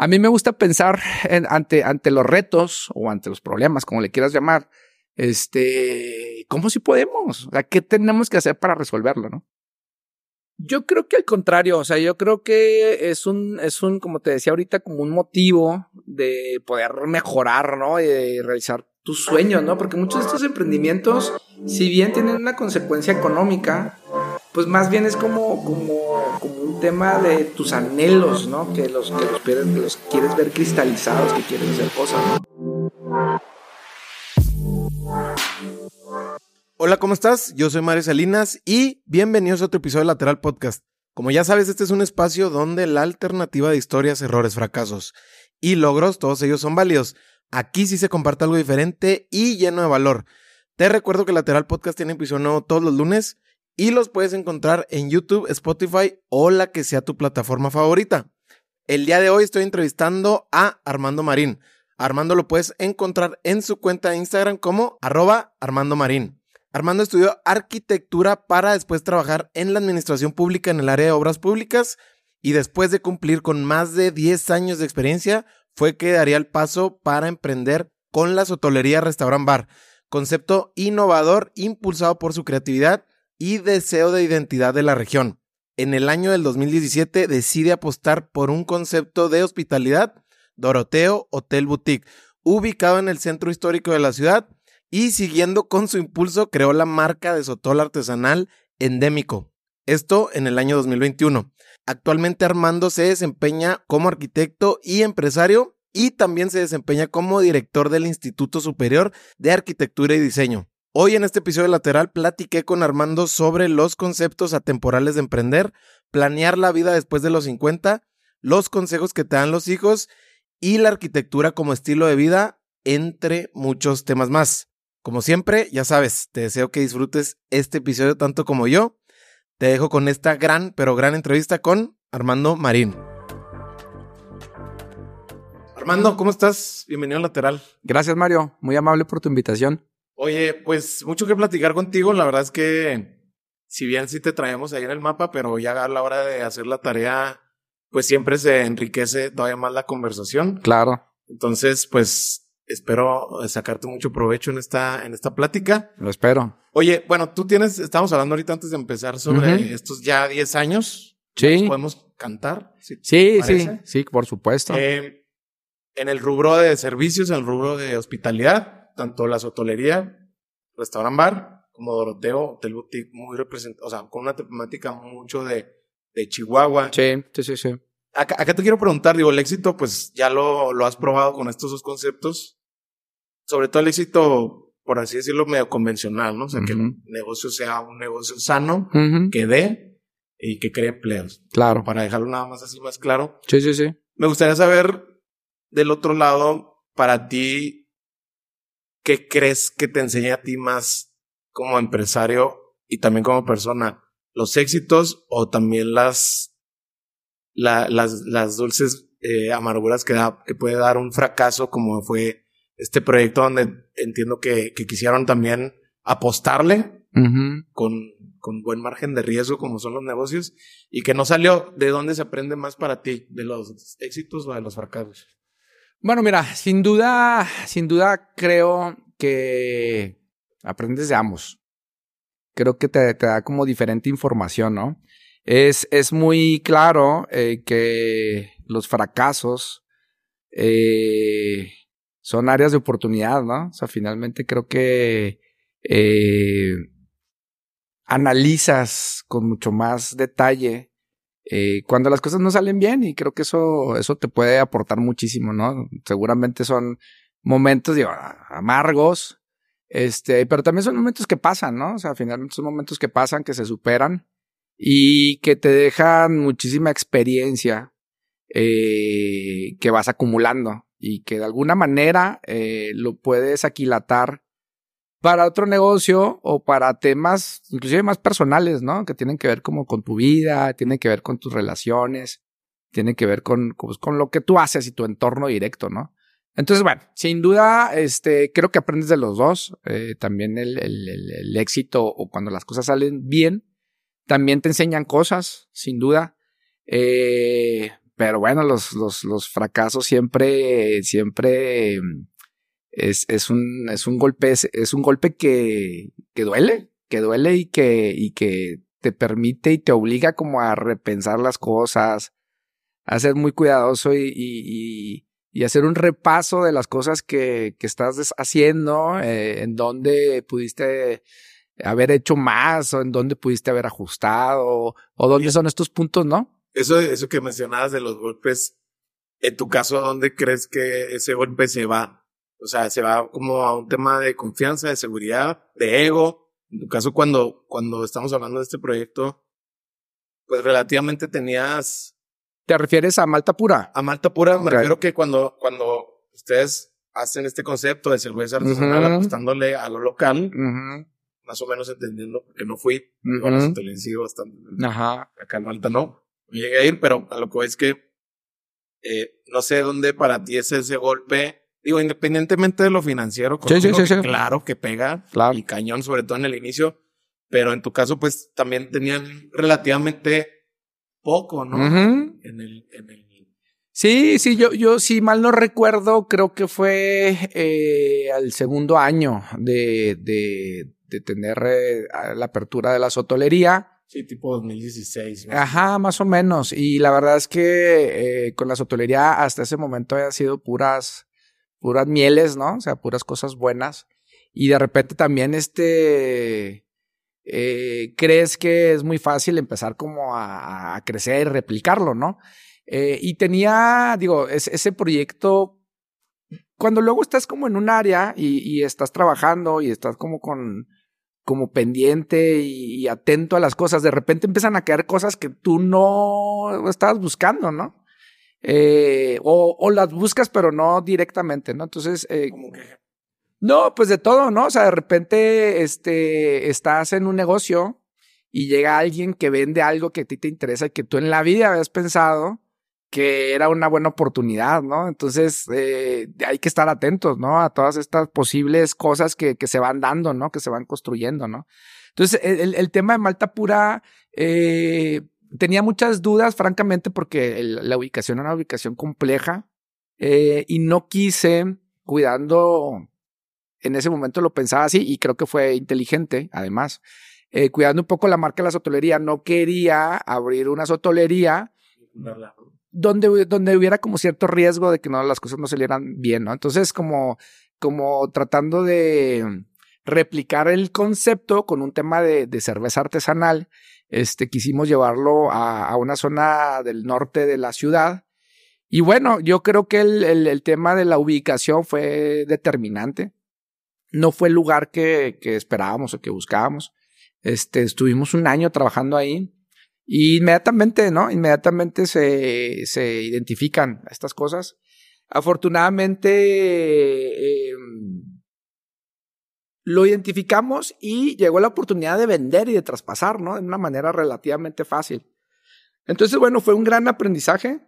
A mí me gusta pensar ante, ante los retos o ante los problemas, como le quieras llamar, este, ¿cómo si podemos? O sea, ¿qué tenemos que hacer para resolverlo, no? Yo creo que al contrario, o sea, yo creo que es un, es un, como te decía ahorita, como un motivo de poder mejorar, ¿no? Y de realizar tus sueños, ¿no? Porque muchos de estos emprendimientos, si bien tienen una consecuencia económica, pues más bien es como, como, tema de tus anhelos, ¿no? Que los, que los, quieres ver cristalizados, que quieres hacer cosas. Hola, ¿cómo estás? Yo soy Mario Salinas y bienvenidos a otro episodio de Lateral Podcast. Como ya sabes, este es un espacio donde la alternativa de historias, errores, fracasos y logros, todos ellos son válidos. Aquí sí se comparte algo diferente y lleno de valor. Te recuerdo que Lateral Podcast tiene episodio nuevo todos los lunes y los puedes encontrar en YouTube, Spotify o la que sea tu plataforma favorita. El día de hoy estoy entrevistando a Armando Marín. Armando lo puedes encontrar en su cuenta de Instagram como arroba Armando Marín. Armando estudió arquitectura para después trabajar en la administración pública en el área de obras públicas y después de cumplir con más de 10 años de experiencia fue que daría el paso para emprender con la sotolería Restaurant Bar, concepto innovador impulsado por su creatividad y deseo de identidad de la región. En el año del 2017 decide apostar por un concepto de hospitalidad, Doroteo Hotel Boutique, ubicado en el centro histórico de la ciudad y siguiendo con su impulso creó la marca de sotol artesanal endémico. Esto en el año 2021. Actualmente Armando se desempeña como arquitecto y empresario y también se desempeña como director del Instituto Superior de Arquitectura y Diseño. Hoy en este episodio lateral platiqué con Armando sobre los conceptos atemporales de emprender, planear la vida después de los 50, los consejos que te dan los hijos y la arquitectura como estilo de vida, entre muchos temas más. Como siempre, ya sabes, te deseo que disfrutes este episodio tanto como yo. Te dejo con esta gran, pero gran entrevista con Armando Marín. Armando, ¿cómo estás? Bienvenido al lateral. Gracias, Mario. Muy amable por tu invitación. Oye, pues mucho que platicar contigo. La verdad es que, si bien sí te traemos ahí en el mapa, pero ya a la hora de hacer la tarea, pues siempre se enriquece todavía más la conversación. Claro. Entonces, pues espero sacarte mucho provecho en esta, en esta plática. Lo espero. Oye, bueno, tú tienes, estamos hablando ahorita antes de empezar sobre estos ya 10 años. Sí. podemos cantar. sí, sí, sí, por supuesto. Eh, en el rubro de servicios, en el rubro de hospitalidad, tanto la sotolería, restaurant bar, como Doroteo, Hotel Boutique, muy representado, o sea, con una temática mucho de, de Chihuahua. Sí, sí, sí, sí. Acá, acá, te quiero preguntar, digo, el éxito, pues ya lo, lo has probado con estos dos conceptos sobre todo el éxito, por así decirlo, medio convencional, ¿no? O sea, que el negocio sea un negocio sano, que dé y que cree empleos. Claro. Para dejarlo nada más así más claro. Sí, sí, sí. Me gustaría saber del otro lado, para ti, ¿qué crees que te enseña a ti más como empresario y también como persona? ¿Los éxitos o también las, las, las dulces eh, amarguras que, da, que puede dar un fracaso como fue este proyecto donde entiendo que, que quisieron también apostarle con, con buen margen de riesgo como son los negocios y que no salió. ¿De dónde se aprende más para ti? ¿De los éxitos o de los fracasos? Bueno, mira, sin duda, sin duda creo que aprendes de ambos. Creo que te, da como diferente información, ¿no? Es, es muy claro eh, que los fracasos eh, son áreas de oportunidad, ¿no? O sea, finalmente creo que eh, analizas con mucho más detalle eh, cuando las cosas no salen bien y creo que eso, eso te puede aportar muchísimo, ¿no? Seguramente son momentos digo, amargos, este, pero también son momentos que pasan, ¿no? O sea, finalmente son momentos que pasan, que se superan y que te dejan muchísima experiencia eh, que vas acumulando y que de alguna manera eh, lo puedes aquilatar para otro negocio o para temas inclusive más personales, ¿no? Que tienen que ver como con tu vida, tienen que ver con tus relaciones, tienen que ver con, pues, con lo que tú haces y tu entorno directo, ¿no? Entonces, bueno, sin duda, este, creo que aprendes de los dos. Eh, también el, el, el, éxito o cuando las cosas salen bien, también te enseñan cosas, sin duda. Eh, pero bueno, los, los, los fracasos siempre, siempre es, es un, es un golpe, es, un golpe que, que duele, que duele y que, y que te permite y te obliga como a repensar las cosas, a ser muy cuidadoso y, y, y hacer un repaso de las cosas que, que estás haciendo, eh, en dónde pudiste haber hecho más o en dónde pudiste haber ajustado o dónde son estos puntos, ¿no? Eso, eso que mencionabas de los golpes, en tu caso, ¿dónde crees que ese golpe se va? O sea, se va como a un tema de confianza, de seguridad, de ego. En tu caso, cuando, cuando estamos hablando de este proyecto, pues relativamente tenías ¿Te refieres a malta pura? A malta pura, me refiero que cuando, cuando ustedes hacen este concepto de cerveza artesanal apostándole a lo local, más o menos entendiendo, porque no fui, uh -huh. bueno, bastante. Ajá. Acá en Malta no, no llegué a ir, pero a lo que voy es que eh, no sé dónde para ti es ese golpe. Digo, independientemente de lo financiero, sí, sí, sí, claro que pega claro. y cañón, sobre todo en el inicio, pero en tu caso, pues también tenían relativamente poco, ¿no? en, el, en el... Sí, sí, yo, yo si mal no recuerdo, creo que fue eh, al segundo año de, de, de tener eh, la apertura de la sotolería. Sí, tipo 2016. ¿no? Ajá, más o menos. Y la verdad es que eh, con la sotolería hasta ese momento había sido puras, puras mieles, ¿no? O sea, puras cosas buenas. Y de repente también este eh, crees que es muy fácil empezar como a, crecer y replicarlo, ¿no? Eh, y tenía, digo, es, ese proyecto, cuando luego estás como en un área y, y estás trabajando y estás como con, como pendiente y, y, atento a las cosas, de repente empiezan a caer cosas que tú no estabas buscando, ¿no? Eh, o, o, las buscas pero no directamente, ¿no? Entonces, eh, como que no, pues de todo, ¿no? O sea, de repente, este, estás en un negocio y llega alguien que vende algo que a ti te interesa y que tú en la vida habías pensado que era una buena oportunidad, ¿no? Entonces, eh, hay que estar atentos, ¿no? A todas estas posibles cosas que, que se van dando, ¿no? Que se van construyendo, ¿no? Entonces, el, el tema de Malta Pura, eh, tenía muchas dudas, francamente, porque el, la ubicación era una ubicación compleja eh, y no quise, cuidando en ese momento lo pensaba así y creo que fue inteligente, además. Eh, cuidando un poco la marca de la sotolería, no quería abrir una sotolería donde, donde hubiera como cierto riesgo de que no, las cosas no salieran bien, ¿no? Entonces, como, como tratando de replicar el concepto con un tema de, de cerveza artesanal, este, quisimos llevarlo a, una zona del norte de la ciudad. Y bueno, yo creo que el, tema de la ubicación fue determinante no fue el lugar que, esperábamos o que buscábamos. Este, estuvimos un año trabajando ahí y inmediatamente, ¿no? Inmediatamente se, se identifican estas cosas. Afortunadamente, eh, lo identificamos y llegó la oportunidad de vender y de traspasar, ¿no? De una manera relativamente fácil. Entonces, bueno, fue un gran aprendizaje.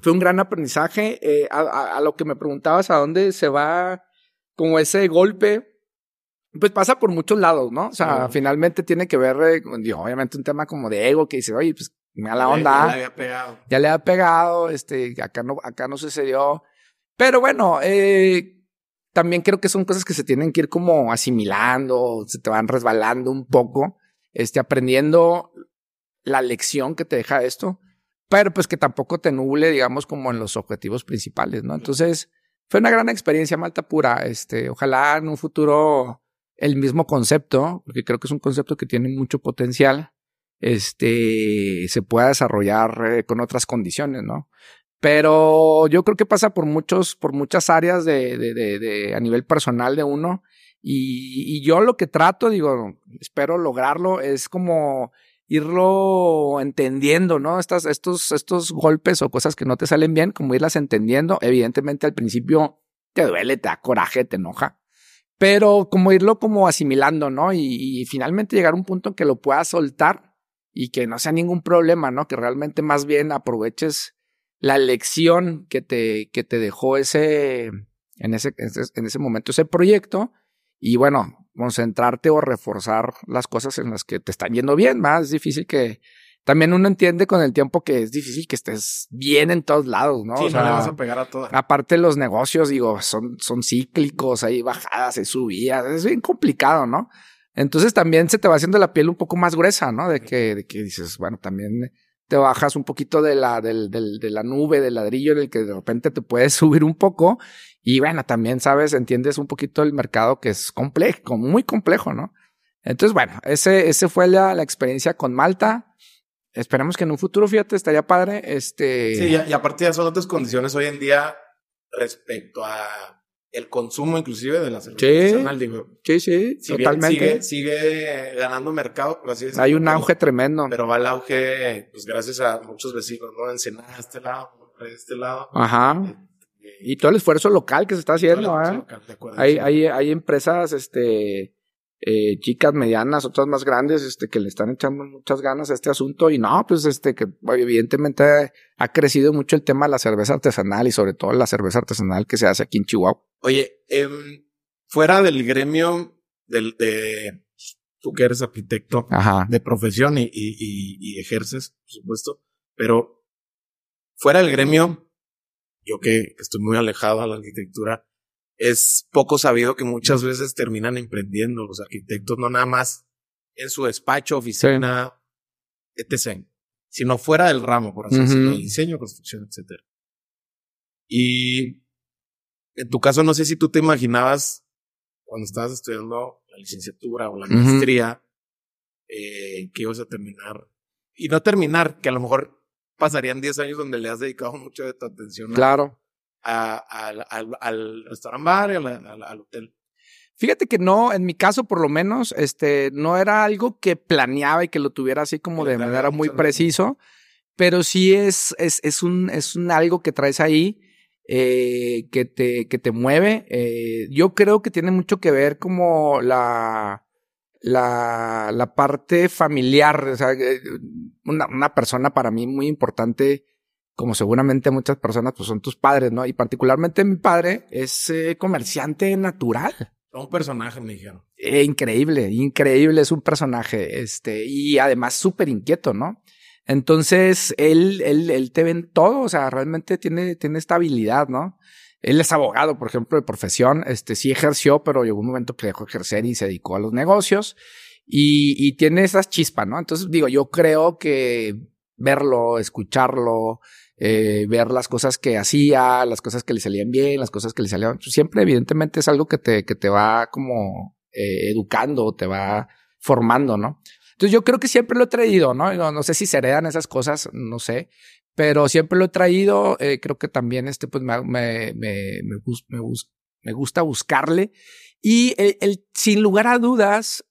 Fue un gran aprendizaje. Eh, a, a, a, lo que me preguntabas, ¿a dónde se va como ese golpe, pues pasa por muchos lados, ¿no? O sea, finalmente tiene que ver, eh, digo, obviamente un tema como de ego que dice, oye, pues me da la onda. Ya, le había pegado. Ya le había pegado, este, acá no, acá no sucedió. Pero bueno, eh, también creo que son cosas que se tienen que ir como asimilando, se te van resbalando un poco, este, aprendiendo la lección que te deja esto, pero pues que tampoco te nuble, digamos, como en los objetivos principales, ¿no? Entonces, fue una gran experiencia Malta Pura. Este, ojalá en un futuro el mismo concepto, porque creo que es un concepto que tiene mucho potencial, este, se pueda desarrollar eh, con otras condiciones, ¿no? Pero yo creo que pasa por muchos, por muchas áreas de, de, de, de a nivel personal de uno. Y, yo lo que trato, digo, espero lograrlo, es como irlo entendiendo, ¿no? Estas, estos, estos golpes o cosas que no te salen bien, como irlas entendiendo. Evidentemente al principio te duele, te da coraje, te enoja, pero como irlo como asimilando, ¿no? Y, y finalmente llegar a un punto en que lo puedas soltar y que no sea ningún problema, ¿no? Que realmente más bien aproveches la lección que te, que te dejó ese, en ese, en ese momento, ese proyecto. Y bueno, concentrarte o reforzar las cosas en las que te están yendo bien, más es difícil que, también uno entiende con el tiempo que es difícil que estés bien en todos lados, ¿no? Sí, O no sea, le vas a pegar a. Aparte los negocios, digo, son, son cíclicos, hay bajadas, hay subidas, es bien complicado, ¿no? Entonces también se te va haciendo la piel un poco más gruesa, ¿no? De que, de que dices, bueno, también te bajas un poquito de la, de la nube, del ladrillo en el que de repente te puedes subir un poco. Y bueno, también sabes, entiendes un poquito el mercado que es complejo, muy complejo, ¿no? Entonces, bueno, ese, ese fue la, la experiencia con Malta. Esperemos que en un futuro, fíjate, estaría padre. Este. Sí, y, y aparte ya son otras condiciones hoy en día respecto a el consumo inclusive de la cerveza Sí. artesanal, digo. sí, sí, Si totalmente. sigue, sigue ganando mercado, por así decirlo. Hay un auge tremendo. Pero va el auge, pues gracias a muchos vecinos, ¿no? Ensenada este lado, de este lado. Ajá. Y todo el esfuerzo local que se está haciendo, ¿eh? De acuerdo, Hay, sí. hay, hay empresas, este, eh, chicas, medianas, otras más grandes, este, que le están echando muchas ganas a este asunto y no, pues, este, que evidentemente ha crecido mucho el tema de la cerveza artesanal y sobre todo la cerveza artesanal que se hace aquí en Chihuahua. Oye, em, fuera del gremio del, de tú que eres arquitecto Ajá. de profesión y, y, y- y ejerces, por supuesto, pero fuera del gremio, yo que, que estoy muy alejado a la arquitectura, es poco sabido que muchas veces terminan emprendiendo los arquitectos, no nada más en su despacho, oficina, etc., sino fuera del ramo, por así decirlo, diseño, construcción, etcétera. Y en tu caso, no sé si tú te imaginabas cuando estabas estudiando la licenciatura o la maestría, eh, que ibas a terminar. Y no terminar, que a lo mejor pasarían 10 años donde le has dedicado mucho de tu atención Claro. A- al- al, al restaurant bar y a la- a la- al hotel. Fíjate que no, en mi caso por lo menos, este, no era algo que planeaba y que lo tuviera así como de manera muy preciso, pero sí es, es, es un, es un algo que traes ahí, eh, que te, que te mueve. Eh, yo creo que tiene mucho que ver como la, la, la parte familiar, o sea, eh, una, una persona para mí muy importante, como seguramente muchas personas, pues son tus padres, ¿no? Y particularmente mi padre es eh, comerciante natural. Un personaje, me dijeron. Eh, increíble, increíble, es un personaje, este, y además súper inquieto, ¿no? Entonces, él, él, él te ve en todo, o sea, realmente tiene, tiene esta habilidad, ¿no? Él es abogado, por ejemplo, de profesión, este, sí ejerció, pero llegó un momento que dejó de ejercer y se dedicó a los negocios y, y tiene esas chispas, ¿no? Entonces, digo, yo creo que verlo, escucharlo, eh, ver las cosas que hacía, las cosas que le salían bien, las cosas que le salían, pues, siempre evidentemente es algo que te, que te va como eh, educando, te va formando, ¿no? Entonces yo creo que siempre lo he traído, ¿no? No, no sé si se heredan esas cosas, no sé, pero siempre lo he traído, eh, creo que también este, pues me, me, me, me, gusta buscarle. Y el, el- sin lugar a dudas,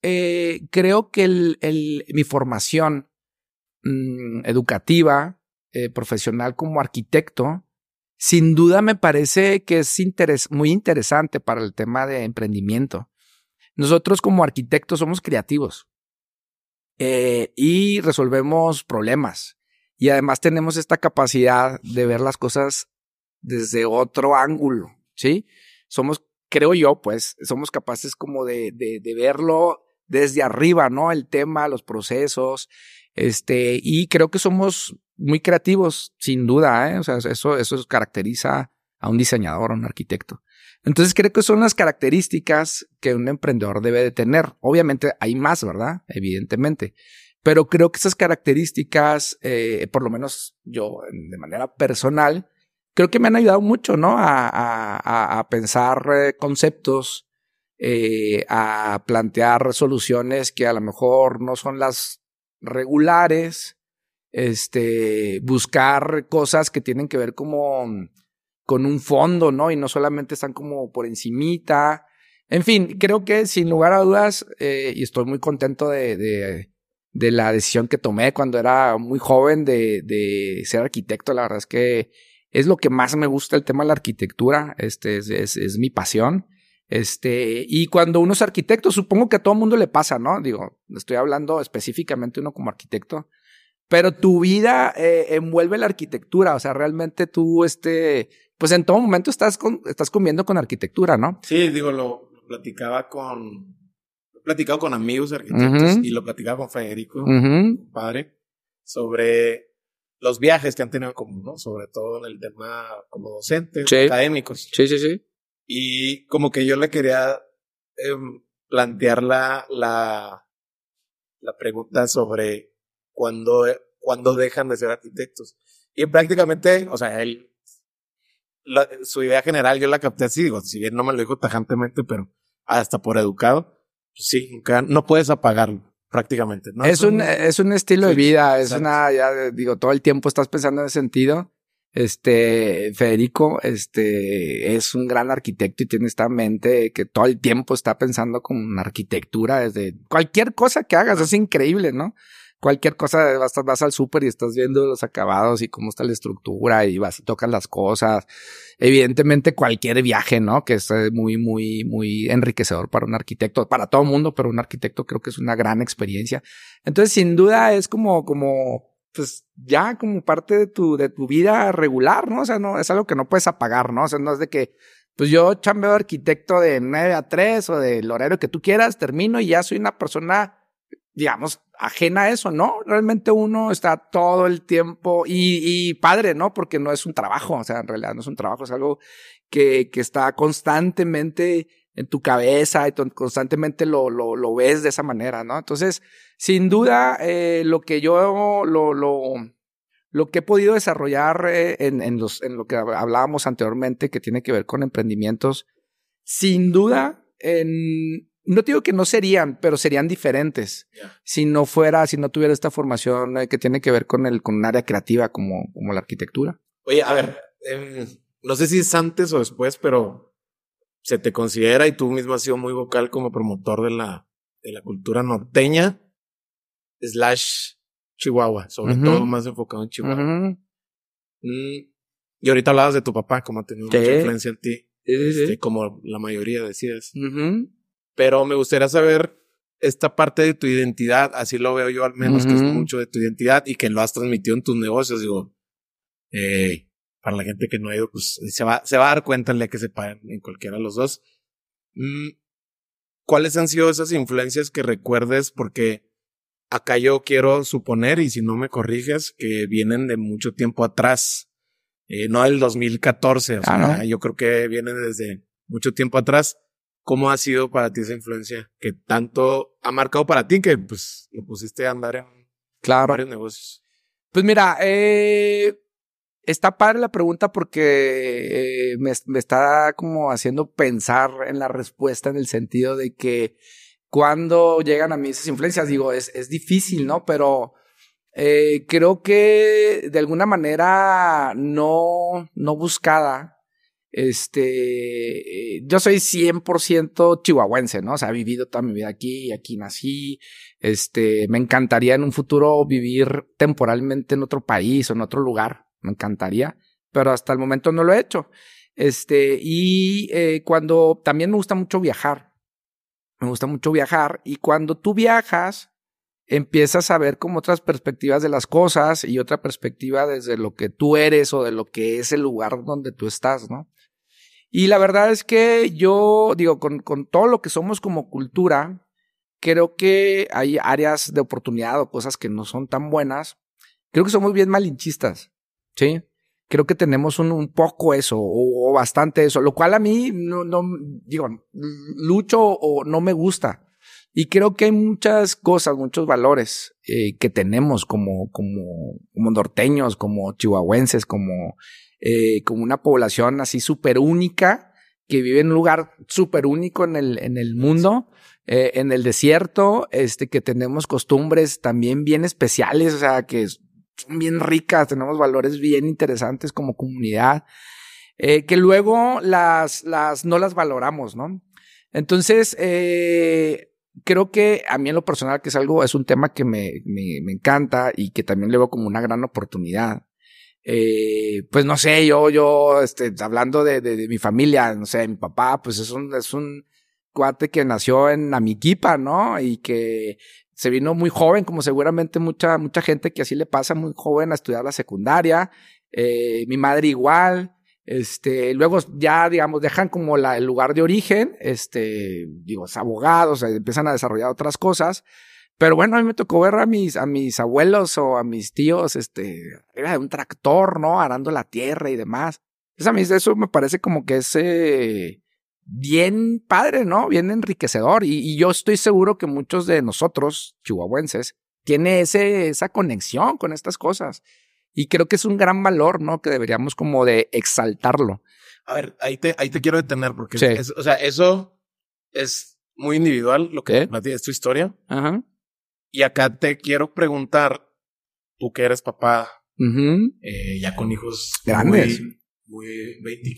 creo que el, mi formación mm, educativa, eh, profesional como arquitecto, sin duda me parece que es muy interesante para el tema de emprendimiento. Nosotros como arquitectos somos creativos eh, y resolvemos problemas. Y además tenemos esta capacidad de ver las cosas desde otro ángulo, ¿sí? Somos, creo yo, pues, somos capaces como de, de verlo desde arriba, ¿no? El tema, los procesos, este, y creo que somos muy creativos, sin duda, ¿eh? O sea, eso, eso caracteriza a un diseñador, a un arquitecto. Entonces creo que son las características que un emprendedor debe de tener. Obviamente hay más, ¿verdad? Evidentemente. Pero creo que esas características, eh, por lo menos yo de manera personal, creo que me han ayudado mucho, ¿no? A, a, a- pensar eh, conceptos, eh, a plantear soluciones que a lo mejor no son las regulares, este, buscar cosas que tienen que ver como con un fondo, ¿no? Y no solamente están como por encimita. En fin, creo que sin lugar a dudas, eh, y estoy muy contento de, de, de la decisión que tomé cuando era muy joven de, de ser arquitecto. La verdad es que es lo que más me gusta el tema de la arquitectura. Este es, es, es mi pasión. Este, y cuando uno es arquitecto, supongo que a todo mundo le pasa, ¿no? Digo, estoy hablando específicamente uno como arquitecto, pero tu vida eh, envuelve la arquitectura, o sea, realmente tú, este, pues en todo momento estás, con, estás comiendo con arquitectura, ¿no? Sí, digo, lo, platicaba con. Lo he platicado con amigos arquitectos y lo platicaba con Federico, padre. sobre los viajes que han tenido en común, ¿no? Sobre todo en el tema como docentes, Sí. académicos. Sí, sí, sí. Y como que yo le quería em, plantear la, la, la pregunta sobre cuándo, cuándo dejan de ser arquitectos. Y prácticamente, o sea, él, la- su idea general yo la capté así, digo, si bien no me lo dijo tajantemente, pero hasta por educado, pues sí, nunca- no puedes apagarlo, prácticamente. ¿no? es, un, es un estilo de Sí, vida, es exacto. una, ya digo, todo el tiempo estás pensando en ese sentido. Este, Federico, este, es un gran arquitecto y tiene esta mente que todo el tiempo está pensando como en arquitectura desde cualquier cosa que hagas, es increíble, ¿no? Cualquier cosa, vas, vas al súper y estás viendo los acabados y cómo está la estructura y vas y tocas las cosas. Evidentemente cualquier viaje, ¿no? Que es eh, muy, muy, muy enriquecedor para un arquitecto, para todo el mundo, pero un arquitecto creo que es una gran experiencia. Entonces, sin duda es como, como, pues ya como parte de tu, de tu vida regular, ¿no? O sea, no, es algo que no puedes apagar, ¿no? O sea, no es de que, pues yo chambeo arquitecto de 9 a 3 o del horario que tú quieras, termino y ya soy una persona, digamos, ajena a eso, ¿no? Realmente uno está todo el tiempo y, y padre, ¿no? Porque no es un trabajo, o sea, en realidad no es un trabajo, es algo que, que está constantemente en tu cabeza y constantemente lo, lo, lo ves de esa manera, ¿no? Entonces, sin duda, eh, lo que yo, lo, lo, lo que he podido desarrollar eh, en, en, los, en lo que hablábamos anteriormente, que tiene que ver con emprendimientos, sin duda, en, no digo que no serían, pero serían diferentes Ya. si no fuera, si no tuviera esta formación eh, que tiene que ver con el, con un área creativa como, como la arquitectura. Oye, a ver, em, no sé si es antes o después, pero se te considera y tú mismo has sido muy vocal como promotor de la, de la cultura norteña slash Chihuahua, sobre todo más enfocado en Chihuahua. Mm, y ahorita hablabas de tu papá, como ha tenido Sí. mucha influencia en ti, Sí, sí, sí. este, como la mayoría decías. Ujú. Pero me gustaría saber esta parte de tu identidad, así lo veo yo al menos, que es mucho de tu identidad y que lo has transmitido en tus negocios. Digo, eh, para la gente que no ha ido, pues se va, se va a dar cuenta el día que se paren en cualquiera de los dos. Mm, ¿Cuáles han sido esas influencias que recuerdes? Porque acá yo quiero suponer, y si no me corriges, que vienen de mucho tiempo atrás, eh, no del 2014, o Ah, sea, ¿no? yo creo que vienen desde mucho tiempo atrás. ¿Cómo ha sido para ti esa influencia que tanto ha marcado para ti que pues lo pusiste a andar en Claro. varios negocios? Pues mira, eh, está padre la pregunta porque eh, me, está como haciendo pensar en la respuesta en el sentido de que cuando llegan a mí esas influencias, digo, es, es difícil, ¿no? Pero eh, creo que de alguna manera no, no buscada. Este, yo soy 100% chihuahuense, ¿no? O sea, he vivido toda mi vida aquí, aquí nací. Este, me encantaría en un futuro vivir temporalmente en otro país o en otro lugar. Me encantaría, pero hasta el momento no lo he hecho. Este, y eh, cuando también me gusta mucho viajar. Me gusta mucho viajar y cuando tú viajas, empiezas a ver como otras perspectivas de las cosas y otra perspectiva desde lo que tú eres o de lo que es el lugar donde tú estás, ¿no? Y la verdad es que yo digo, con, con todo lo que somos como cultura, creo que hay áreas de oportunidad o cosas que no son tan buenas. Creo que somos bien malinchistas, ¿sí? Creo que tenemos un, un poco eso o, bastante eso, lo cual a mí no, no, digo, lucho o no me gusta. Y creo que hay muchas cosas, muchos valores eh, que tenemos como, como, como norteños, como chihuahuenses, como, eh, como una población así súper única que vive en un lugar súper único en el, en el mundo, eh, en el desierto, este, que tenemos costumbres también bien especiales, o sea, que son bien ricas, tenemos valores bien interesantes como comunidad, eh, que luego las, las, no las valoramos, ¿no? Entonces, eh, creo que a mí en lo personal, que es algo, es un tema que me, me, me encanta y que también le veo como una gran oportunidad. Eh, pues no sé, yo, yo, este, hablando de, de, mi familia, no sé, mi papá, pues es un, es un cuate que nació en Amiquipa, ¿no? Y que se vino muy joven, como seguramente mucha, mucha gente que así le pasa muy joven a estudiar la secundaria. Eh, mi madre igual. Este, luego ya, digamos, dejan como la, el lugar de origen, este, digo, abogados, empiezan a desarrollar otras cosas, Pero bueno, a mí me tocó ver a mis, a mis abuelos o a mis tíos, este, era un tractor, ¿no? Arando la tierra y demás. Entonces a mí eso me parece como que es bien padre, ¿no? Bien enriquecedor. Y, y, yo estoy seguro que muchos de nosotros, chihuahuenses, tiene ese, esa conexión con estas cosas. Y creo que es un gran valor, ¿no? Que deberíamos como de exaltarlo. A ver, ahí te, ahí te quiero detener porque, es, o sea, eso es muy individual lo que es tu historia. Ajá. Y acá te quiero preguntar, tú que eres papá, eh, ya con hijos grandes, muy, muy 20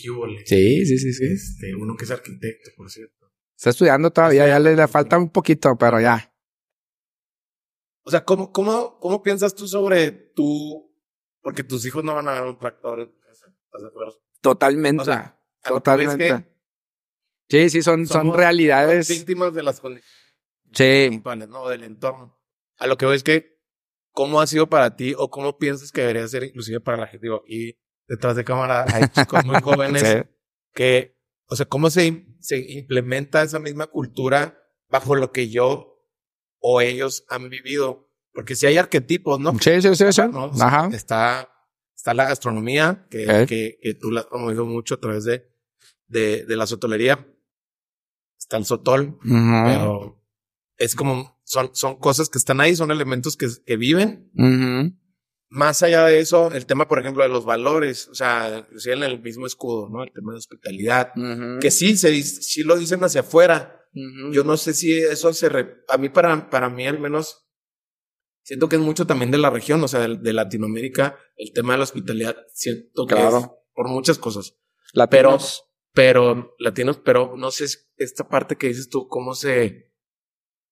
Sí, sí, sí, sí. Este, uno que es arquitecto, por cierto. Está estudiando todavía, ya le, le falta un poquito, pero ya. O sea, ¿cómo, cómo, cómo piensas tú sobre tú? Porque tus hijos no van a ver un tractor ¿estás de? Totalmente. O sea, totalmente. sí, sí, son, son realidades. víctimas de las condiciones. Sí. ¿no? Del entorno. A lo que voy es que, ¿cómo ha sido para ti o cómo piensas que debería ser inclusive para la gente? Digo, y detrás de cámara hay chicos muy jóvenes que, o sea, ¿cómo se, se implementa esa misma cultura bajo lo que yo o ellos han vivido. Porque si hay arquetipos, ¿no? Sí, sí, sí, sí. Ajá. Está, está la gastronomía, que, que, que, tú la has promovido mucho a través de, de, de la sotolería. Está el sotol, pero es como, son, son cosas que están ahí, son elementos que, que viven. Más allá de eso, el tema, por ejemplo, de los valores, o sea, en el mismo escudo, ¿no? El tema de hospitalidad, que sí, se, sí lo dicen hacia afuera, yo no sé si eso se... A mí, para, para mí al menos, siento que es mucho también de la región, o sea, de, Latinoamérica, el tema de la hospitalidad, siento que es por muchas cosas. Latinos. Pero, pero, latinos, pero no sé esta parte que dices tú, cómo se,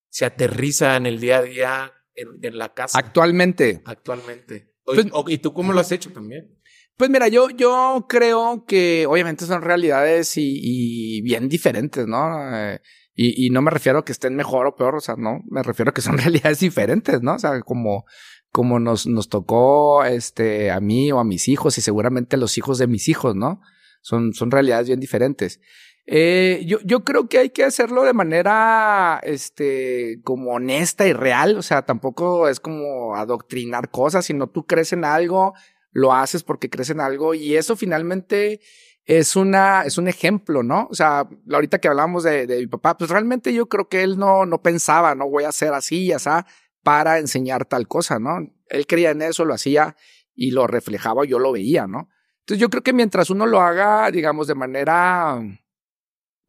se aterriza en el día a día en, la casa. Actualmente. Actualmente. Pues ¿Y tú cómo lo has hecho también? Pues mira, yo, yo creo que obviamente son realidades y, y bien diferentes, ¿no? Eh, y, y, no me refiero a que estén mejor o peor, o sea, no, me refiero a que son realidades diferentes, ¿no? O sea, como, como nos, nos tocó este, a mí o a mis hijos y seguramente a los hijos de mis hijos, ¿no? Son, son realidades bien diferentes. Eh, yo, yo creo que hay que hacerlo de manera, este, como honesta y real, o sea, tampoco es como adoctrinar cosas, sino tú crees en algo, lo haces porque crees en algo y eso finalmente es una, es un ejemplo, ¿no? O sea, ahorita que hablamos de, de mi papá, pues realmente yo creo que él no, no pensaba, no voy a hacer así, ya sea, para enseñar tal cosa, ¿no? Él creía en eso, lo hacía y lo reflejaba, yo lo veía, ¿no? Entonces yo creo que mientras uno lo haga, digamos, de manera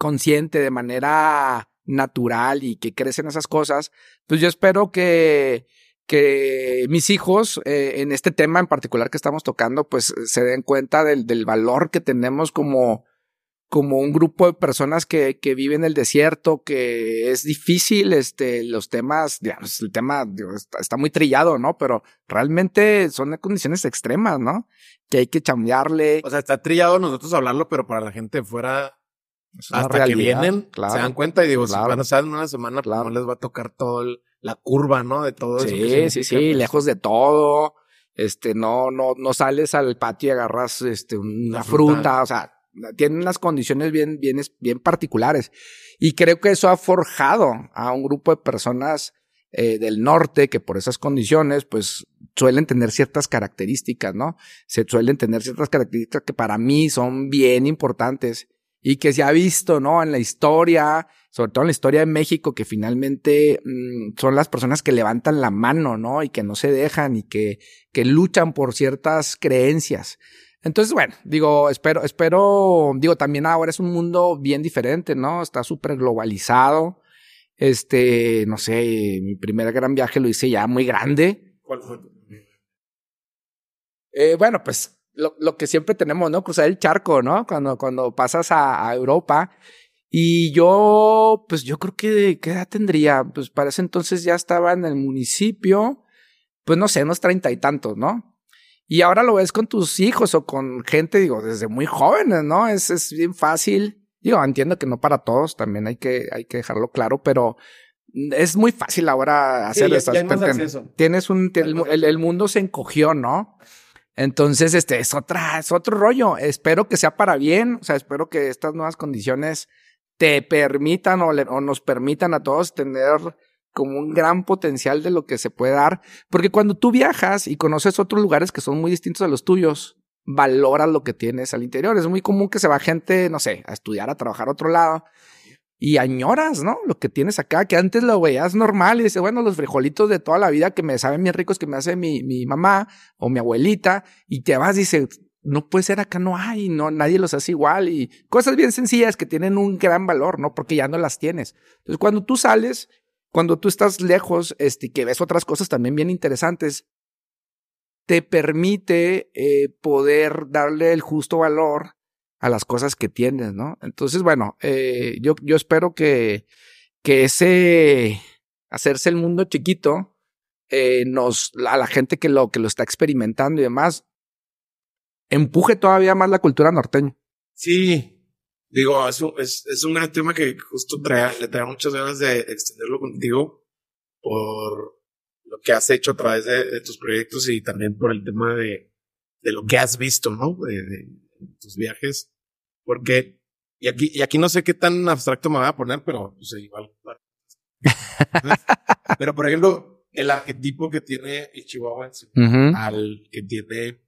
consciente, de manera natural y que crecen esas cosas, pues yo espero que, que mis hijos, eh, en este tema en particular que estamos tocando, pues se den cuenta del, del valor que tenemos como, como un grupo de personas que, que viven en el desierto, que es difícil, este, los temas, digamos, el tema está, muy trillado, ¿no? Pero realmente son condiciones extremas, ¿no? Que hay que chambearle. O sea, está trillado nosotros hablarlo, pero para la gente fuera, hasta que vienen, se dan cuenta y digo, si van a estar en una semana, pues no les va a tocar todo el, la curva, ¿no? De todo sí, eso. Sí, sí, sí, pues. lejos de todo. Este, no, no, no sales al patio y agarras este, una fruta. o sea, tienen unas condiciones bien, bien, bien particulares. Y creo que eso ha forjado a un grupo de personas eh, del norte que por esas condiciones, pues suelen tener ciertas características, ¿no? Se suelen tener ciertas características que para mí son bien importantes y que se ha visto, ¿no? En la historia, sobre todo en la historia de México, que finalmente mm, son las personas que levantan la mano, ¿no? Y que no se dejan y que, que luchan por ciertas creencias. Entonces, bueno, digo, espero, espero, digo, también ahora es un mundo bien diferente, ¿no? Está súper globalizado. Este, no sé, mi primer gran viaje lo hice ya muy grande. ¿Cuál fue? Eh, bueno, pues lo, lo, que siempre tenemos, ¿no? Cruzar el charco, ¿no? Cuando, cuando pasas a, Europa. Y yo, pues yo creo que, ¿qué edad tendría? Pues para ese entonces ya estaba en el municipio, pues no sé, unos treinta y tantos, ¿no? Y ahora lo ves con tus hijos o con gente, digo, desde muy jóvenes, ¿no? Es, es bien fácil. Digo, entiendo que no para todos, también hay que, hay que dejarlo claro, pero es muy fácil ahora hacer sí, estas. Tienes un, el, el, mundo se encogió, ¿no? Entonces, este es otra, es otro rollo. Espero que sea para bien. O sea, espero que estas nuevas condiciones te permitan o, o nos permitan a todos tener como un gran potencial de lo que se puede dar, porque cuando tú viajas y conoces otros lugares que son muy distintos a los tuyos, valoras lo que tienes al interior. Es muy común que se va gente, no sé, a estudiar, a trabajar a otro lado y añoras, ¿no? Lo que tienes acá, que antes lo veías normal y dices, bueno, los frijolitos de toda la vida que me saben bien ricos que me hace mi, mi mamá o mi abuelita y te vas y dices, no puede ser acá, no hay, no, nadie los hace igual y cosas bien sencillas que tienen un gran valor, ¿no? Porque ya no las tienes. Entonces, cuando tú sales, cuando tú estás lejos, este, que ves otras cosas también bien interesantes, te permite eh, poder darle el justo valor a las cosas que tienes, ¿no? Entonces, bueno, eh, yo, yo espero que, que ese hacerse el mundo chiquito eh, nos, a la gente que lo, que lo está experimentando y demás, empuje todavía más la cultura norteña. Sí, digo, es, es un gran tema que justo trae, le trae muchas ganas de extenderlo contigo por lo que has hecho a través de, tus proyectos y también por el tema de, de lo que has visto, ¿no? De, tus viajes. Porque, y aquí, y aquí no sé qué tan abstracto me voy a poner, pero pues, igual. pero por ejemplo, el arquetipo que tiene el Chihuahua al que tiene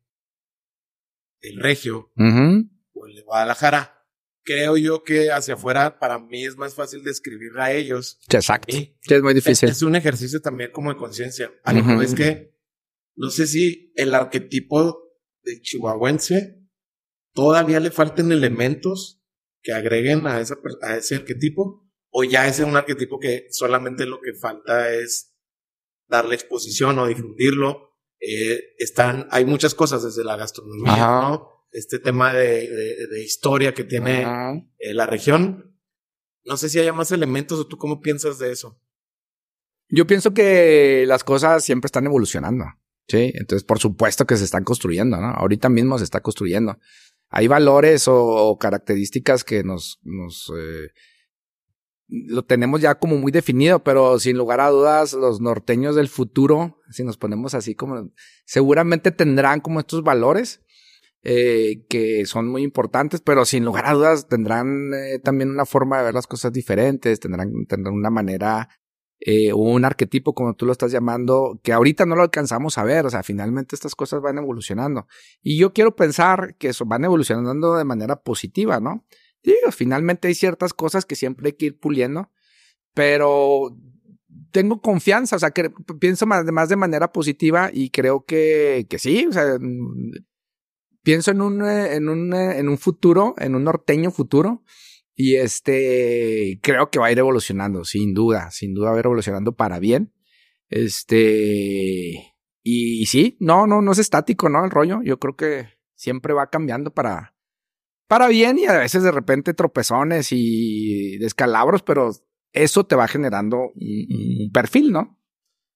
el Regio o el de Guadalajara, creo yo que hacia afuera para mí es más fácil describir a ellos. Exacto. Sí, es muy difícil. Es, un ejercicio también como de conciencia. A lo mejor es que no sé si el arquetipo de chihuahuense todavía le falten elementos que agreguen a, esa, a ese arquetipo o ya es un arquetipo que solamente lo que falta es darle exposición o difundirlo. Eh, están, hay muchas cosas desde la gastronomía, ¿no? Este tema de, de, historia que tiene eh, la región. No sé si haya más elementos o tú cómo piensas de eso. Yo pienso que las cosas siempre están evolucionando. Sí, entonces por supuesto que se están construyendo, ¿no? Ahorita mismo se está construyendo hay valores o, características que nos, eh, lo tenemos ya como muy definido, pero sin lugar a dudas, los norteños del futuro, si nos ponemos así como, seguramente tendrán como estos valores eh, que son muy importantes, pero sin lugar a dudas tendrán eh, también una forma de ver las cosas diferentes, tendrán, tendrán una manera eh, un arquetipo, como tú lo estás llamando, que ahorita no lo alcanzamos a ver. O sea, finalmente estas cosas van evolucionando. Y yo quiero pensar que eso van evolucionando de manera positiva, ¿no? Digo, finalmente hay ciertas cosas que siempre hay que ir puliendo, pero tengo confianza, o sea, que pienso más, más de manera positiva y creo que, que sí, o sea, pienso en un, en un, en un futuro, en un norteño futuro, y este, creo que va a ir evolucionando, sin duda, sin duda va a ir evolucionando para bien. Este, y, sí, no, no, no es estático, ¿no? El rollo, yo creo que siempre va cambiando para, para bien y a veces de repente tropezones y descalabros, pero eso te va generando un, perfil, ¿no?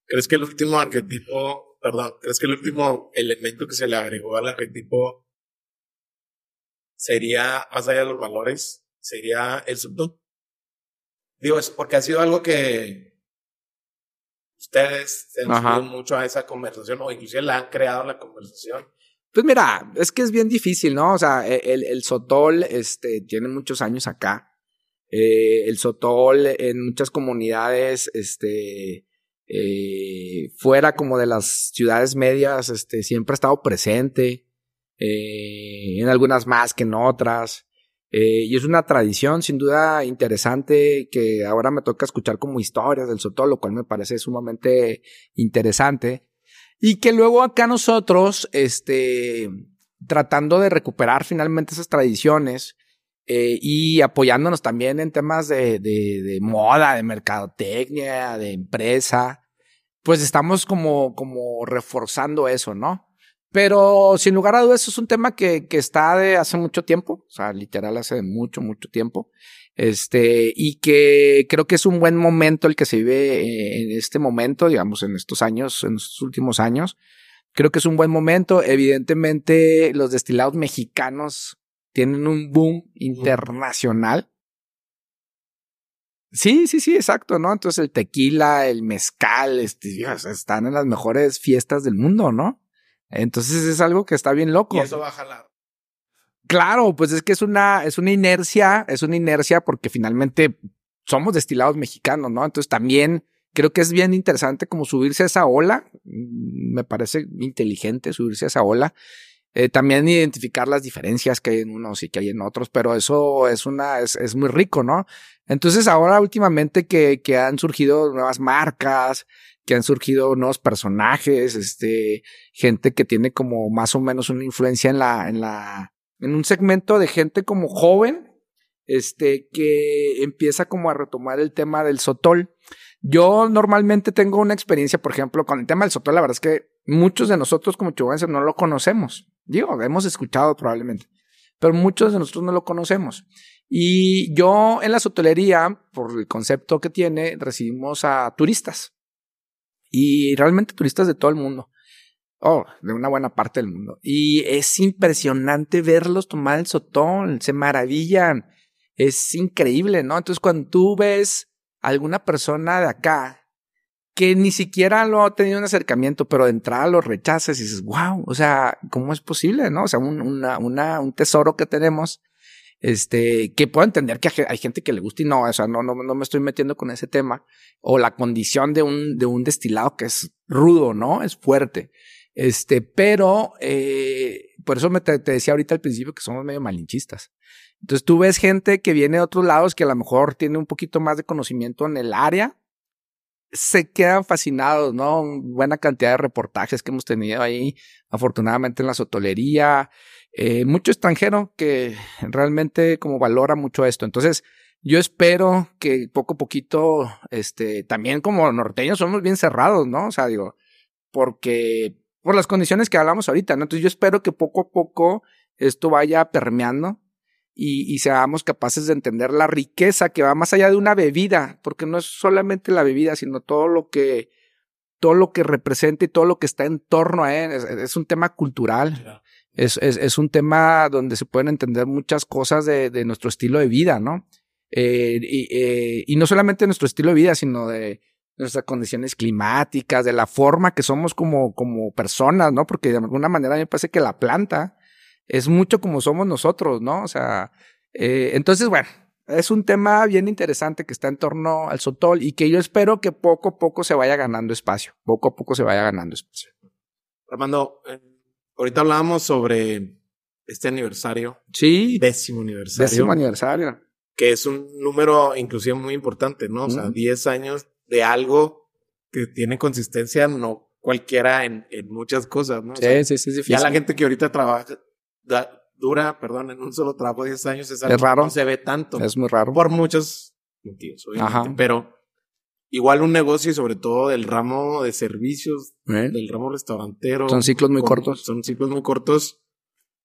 ¿Crees que el último arquetipo, perdón, crees que el último elemento que se le agregó al arquetipo sería, más allá de los valores, sería el subdón. Digo, es porque ha sido algo que ustedes se han mucho a esa conversación o inclusive la han creado la conversación. Pues mira, es que es bien difícil, ¿no? O sea, e, el, el Sotol este, tiene muchos años acá. Eh, el Sotol en muchas comunidades, este, eh, fuera como de las ciudades medias, este, siempre ha estado presente. Eh, en algunas más que en otras. Eh, y es una tradición sin duda interesante que ahora me toca escuchar como historias del Sotol, lo cual me parece sumamente interesante. Y que luego acá nosotros, este, tratando de recuperar finalmente esas tradiciones eh, y apoyándonos también en temas de, de, de moda, de mercadotecnia, de empresa, pues estamos como, como reforzando eso, ¿no? Pero sin lugar a dudas, es un tema que, que está de hace mucho tiempo, o sea, literal hace mucho, mucho tiempo. Este, y que creo que es un buen momento el que se vive eh, en este momento, digamos, en estos años, en estos últimos años. Creo que es un buen momento. Evidentemente, los destilados mexicanos tienen un boom internacional. Sí, sí, sí, exacto, ¿no? Entonces el tequila, el mezcal, este, están en las mejores fiestas del mundo, ¿no? Entonces es algo que está bien loco. Y eso va a jalar. Claro, pues es que es una, es una inercia, es una inercia porque finalmente somos destilados mexicanos, ¿no? Entonces también creo que es bien interesante como subirse a esa ola. Mm, me parece inteligente subirse a esa ola. Eh, también identificar las diferencias que hay en unos y que hay en otros, pero eso es una, es, es muy rico, ¿no? Entonces ahora últimamente que, que han surgido nuevas marcas, que han surgido nuevos personajes, este, gente que tiene como más o menos una influencia en la, en la, en un segmento de gente como joven, este, que empieza como a retomar el tema del sotol. Yo normalmente tengo una experiencia, por ejemplo, con el tema del sotol, la verdad es que muchos de nosotros como chihuahuenses no lo conocemos. Digo, hemos escuchado probablemente, pero muchos de nosotros no lo conocemos. Y yo en la sotelería, por el concepto que tiene, recibimos a turistas. Y realmente turistas de todo el mundo. Oh, de una buena parte del mundo. Y es impresionante verlos tomar el sotón, se maravillan. Es increíble, ¿no? Entonces cuando tú ves a alguna persona de acá que ni siquiera lo ha tenido un acercamiento, pero de entrada lo rechazas y dices, wow, o sea, ¿cómo es posible, no? O sea, un, un tesoro que tenemos, este, que puedo entender que hay gente que le gusta y no, o sea, no, no, no me estoy metiendo con ese tema, o la condición de un, de un destilado que es rudo, ¿no? Es fuerte. Este, pero, eh, por eso me te, te decía ahorita al principio que somos medio malinchistas. Entonces tú ves gente que viene de otros lados que a lo mejor tiene un poquito más de conocimiento en el área, se quedan fascinados, ¿no? Buena cantidad de reportajes que hemos tenido ahí, afortunadamente en la sotolería, eh, mucho extranjero que realmente como valora mucho esto. Entonces, yo espero que poco a poquito, este, también como norteños somos bien cerrados, ¿no? O sea, digo, porque por las condiciones que hablamos ahorita, ¿no? Entonces yo espero que poco a poco esto vaya permeando y, y, seamos capaces de entender la riqueza que va más allá de una bebida, porque no es solamente la bebida, sino todo lo que, todo lo que representa y todo lo que está en torno a él. Es, un tema cultural. Es, es, es, un tema donde se pueden entender muchas cosas de, de nuestro estilo de vida, ¿no? Eh, y, eh, y no solamente nuestro estilo de vida, sino de nuestras condiciones climáticas, de la forma que somos como, como personas, ¿no? Porque de alguna manera me parece que la planta, es mucho como somos nosotros, ¿no? O sea, eh, entonces, bueno, es un tema bien interesante que está en torno al Sotol y que yo espero que poco a poco se vaya ganando espacio, poco a poco se vaya ganando espacio. Armando, eh, ahorita hablábamos sobre este aniversario. Sí. Décimo aniversario. Décimo aniversario. Que es un número inclusive muy importante, ¿no? O sea, 10 años de algo que tiene consistencia, no cualquiera en, en muchas cosas, ¿no? sí, sí, sí, Ya la gente que ahorita trabaja, dura, perdón, en un solo trabajo 10 años es, algo raro. no se ve tanto. Es muy raro. Por muchos motivos, obviamente. Pero igual un negocio y sobre todo del ramo de servicios, ¿Eh? del ramo restaurantero. Son ciclos muy con, cortos. Son ciclos muy cortos.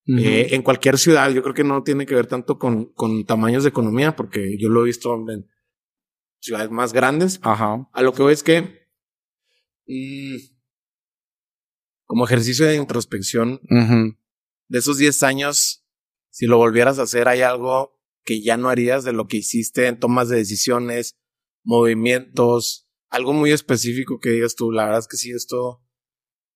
Uh -huh. eh, en cualquier ciudad, yo creo que no tiene que ver tanto con, con tamaños de economía, porque yo lo he visto en ciudades más grandes. Ajá. A lo que voy es que, mmm, como ejercicio de introspección, uh -huh de esos 10 años, si lo volvieras a hacer, hay algo que ya no harías de lo que hiciste en tomas de decisiones, movimientos, algo muy específico que digas tú, la verdad es que sí, esto,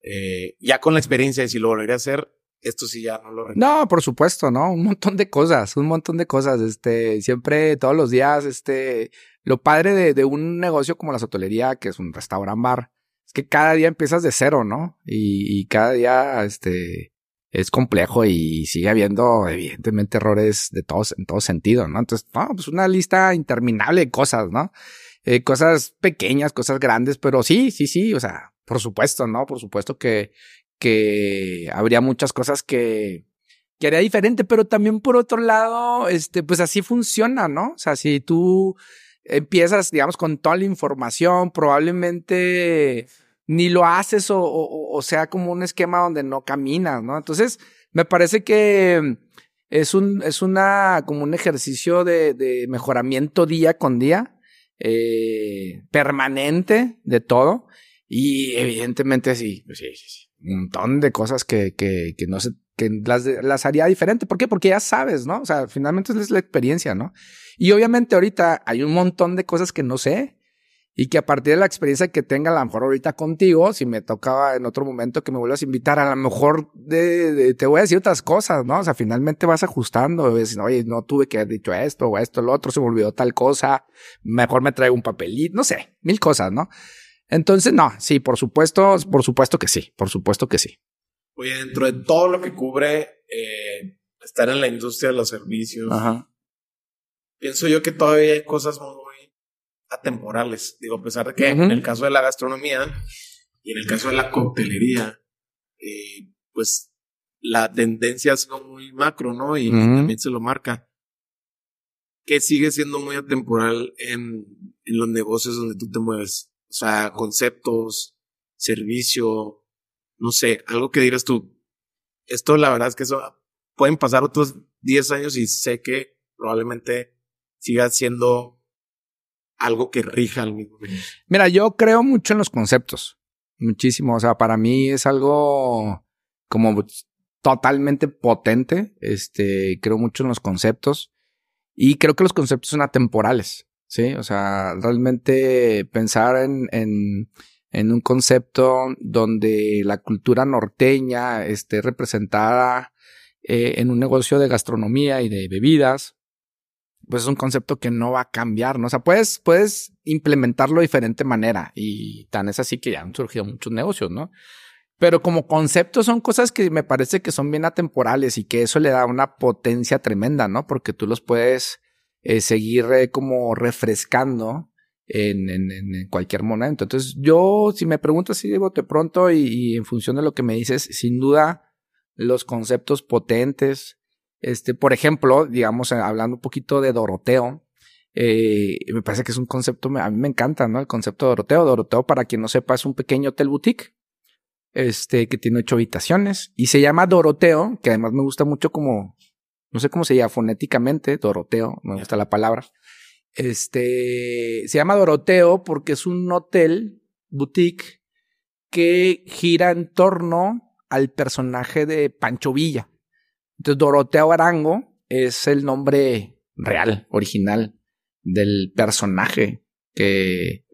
eh, ya con la experiencia y si lo volvería a hacer, esto sí ya no lo. No, por supuesto, ¿no? Un montón de cosas, un montón de cosas, este, siempre, todos los días, este, lo padre de, un negocio como la sotolería, que es un restaurant bar, es que cada día empiezas de cero, ¿no? Y, y cada día, este, es complejo y sigue habiendo evidentemente errores de todos en todo sentido, ¿no? Entonces, no, pues una lista interminable de cosas, ¿no? Eh, cosas pequeñas, cosas grandes, pero sí, sí, sí, o sea, por supuesto, ¿no? Por supuesto que, que habría muchas cosas que, que haría diferente, pero también por otro lado, este, pues así funciona, ¿no? O sea, si tú empiezas, digamos, con toda la información, probablemente ni lo haces o, sea como un esquema donde no caminas, ¿no? Entonces, me parece que es un, es una, como un ejercicio de, de mejoramiento día con día, eh, permanente de todo. Y evidentemente sí, sí, sí, sí, un montón de cosas que, que, que no sé, que las, las haría diferente. ¿Por qué? Porque ya sabes, ¿no? O sea, finalmente es la experiencia, ¿no? Y obviamente ahorita hay un montón de cosas que no sé y que a partir de la experiencia que tenga, a lo mejor ahorita contigo, si me tocaba en otro momento que me vuelvas a invitar, a lo mejor de, te voy a decir otras cosas, ¿no? O sea, finalmente vas ajustando, ves, oye, no tuve que haber dicho esto o esto, lo otro, se me olvidó tal cosa, mejor me traigo un papelito, no sé, mil cosas, ¿no? Entonces, no, sí, por supuesto, por supuesto que sí, por supuesto que sí. Oye, dentro de todo lo que cubre eh, estar en la industria de los servicios, pienso yo que todavía hay cosas muy atemporales. Digo, a pesar de que en el caso de la gastronomía y en el caso de la coctelería, eh, pues la tendencia es muy macro, ¿no? Y también se lo marca. Que sigue siendo muy atemporal en, en los negocios donde tú te mueves. O sea, conceptos, servicio, no sé, algo que dirás tú. Esto, la verdad es que eso pueden pasar otros 10 años y sé que probablemente siga siendo algo que rija al mismo Mira, yo creo mucho en los conceptos. Muchísimo. O sea, para mí es algo como totalmente potente. Este, creo mucho en los conceptos. Y creo que los conceptos son atemporales. Sí. O sea, realmente pensar en, en, en un concepto donde la cultura norteña esté representada eh, en un negocio de gastronomía y de bebidas pues es un concepto que no va a cambiar, ¿no? O sea, puedes, puedes implementarlo de diferente manera y tan es así que ya han surgido muchos negocios, ¿no? Pero como concepto son cosas que me parece que son bien atemporales y que eso le da una potencia tremenda, ¿no? Porque tú los puedes eh, seguir eh, como refrescando en, en, en, cualquier momento. Entonces yo, si me preguntas si de pronto y en función de lo que me dices, sin duda los conceptos potentes, este, por ejemplo, digamos, eh, hablando un poquito de Doroteo, eh, me parece que es un concepto, a mí me encanta, ¿no? El concepto de Doroteo. Doroteo, para quien no sepa, es un pequeño hotel boutique, este, que tiene ocho habitaciones y se llama Doroteo, que además me gusta mucho como, no sé cómo se llama fonéticamente, Doroteo, me gusta la palabra. Este, se llama Doroteo porque es un hotel boutique que gira en torno al personaje de Pancho Villa. Entonces, Doroteo Arango es el nombre real, original del personaje que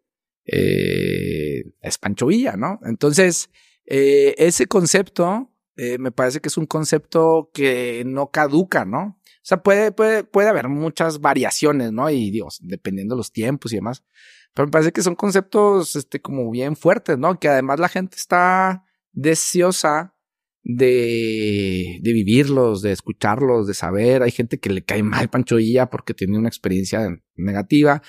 eh, es Pancho Villa, ¿no? Entonces, eh, ese concepto eh, me parece que es un concepto que no caduca, ¿no? O sea, puede, puede, puede haber muchas variaciones, ¿no? Y Dios, dependiendo de los tiempos y demás. Pero me parece que son conceptos, este, como bien fuertes, ¿no? Que además la gente está deseosa de, de vivirlos, de escucharlos, de saber. Hay gente que le cae mal Pancho Villa porque tiene una experiencia negativa.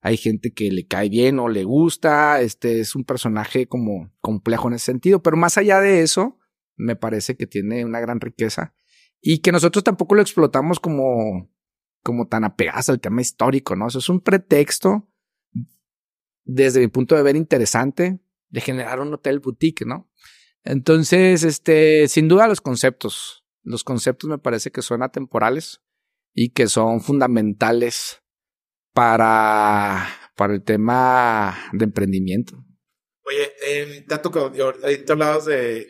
Hay gente que le cae bien o le gusta. Este es un personaje como complejo en ese sentido. Pero más allá de eso, me parece que tiene una gran riqueza y que nosotros tampoco lo explotamos como, como tan apegados al tema histórico, ¿no? Eso es un pretexto desde mi punto de ver interesante de generar un hotel boutique, ¿no? Entonces, este, sin duda los conceptos. Los conceptos me parece que son atemporales y que son fundamentales para, para el tema de emprendimiento. Oye, eh, te ha tocado, ahorita hablabas de,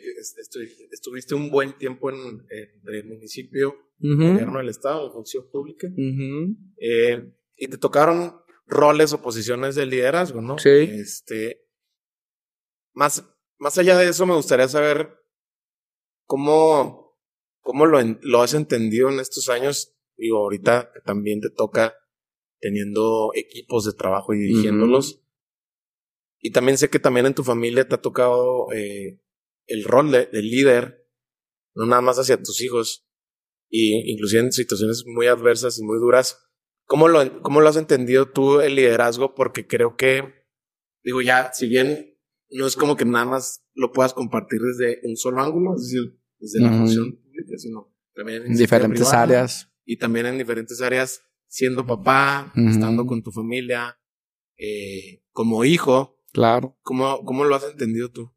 estuviste un buen tiempo en, el municipio, gobierno del Estado, función pública, eh, y te tocaron roles o posiciones de liderazgo, ¿no? Sí. Este, más, más allá de eso, me gustaría saber cómo, cómo lo, lo has entendido en estos años. Digo, ahorita también te toca teniendo equipos de trabajo y dirigiéndolos. Y también sé que también en tu familia te ha tocado eh, el rol de, líder, no nada más hacia tus hijos, y inclusive en situaciones muy adversas y muy duras. ¿Cómo lo, ¿Cómo lo has entendido tú el liderazgo? Porque creo que, digo, ya, si bien no es como que nada más lo puedas compartir desde un solo ángulo, es decir, desde la función pública, sino también en diferentes áreas. Y también en diferentes áreas, siendo papá, estando con tu familia, eh, como hijo. Claro. ¿Cómo, ¿Cómo lo has entendido tú?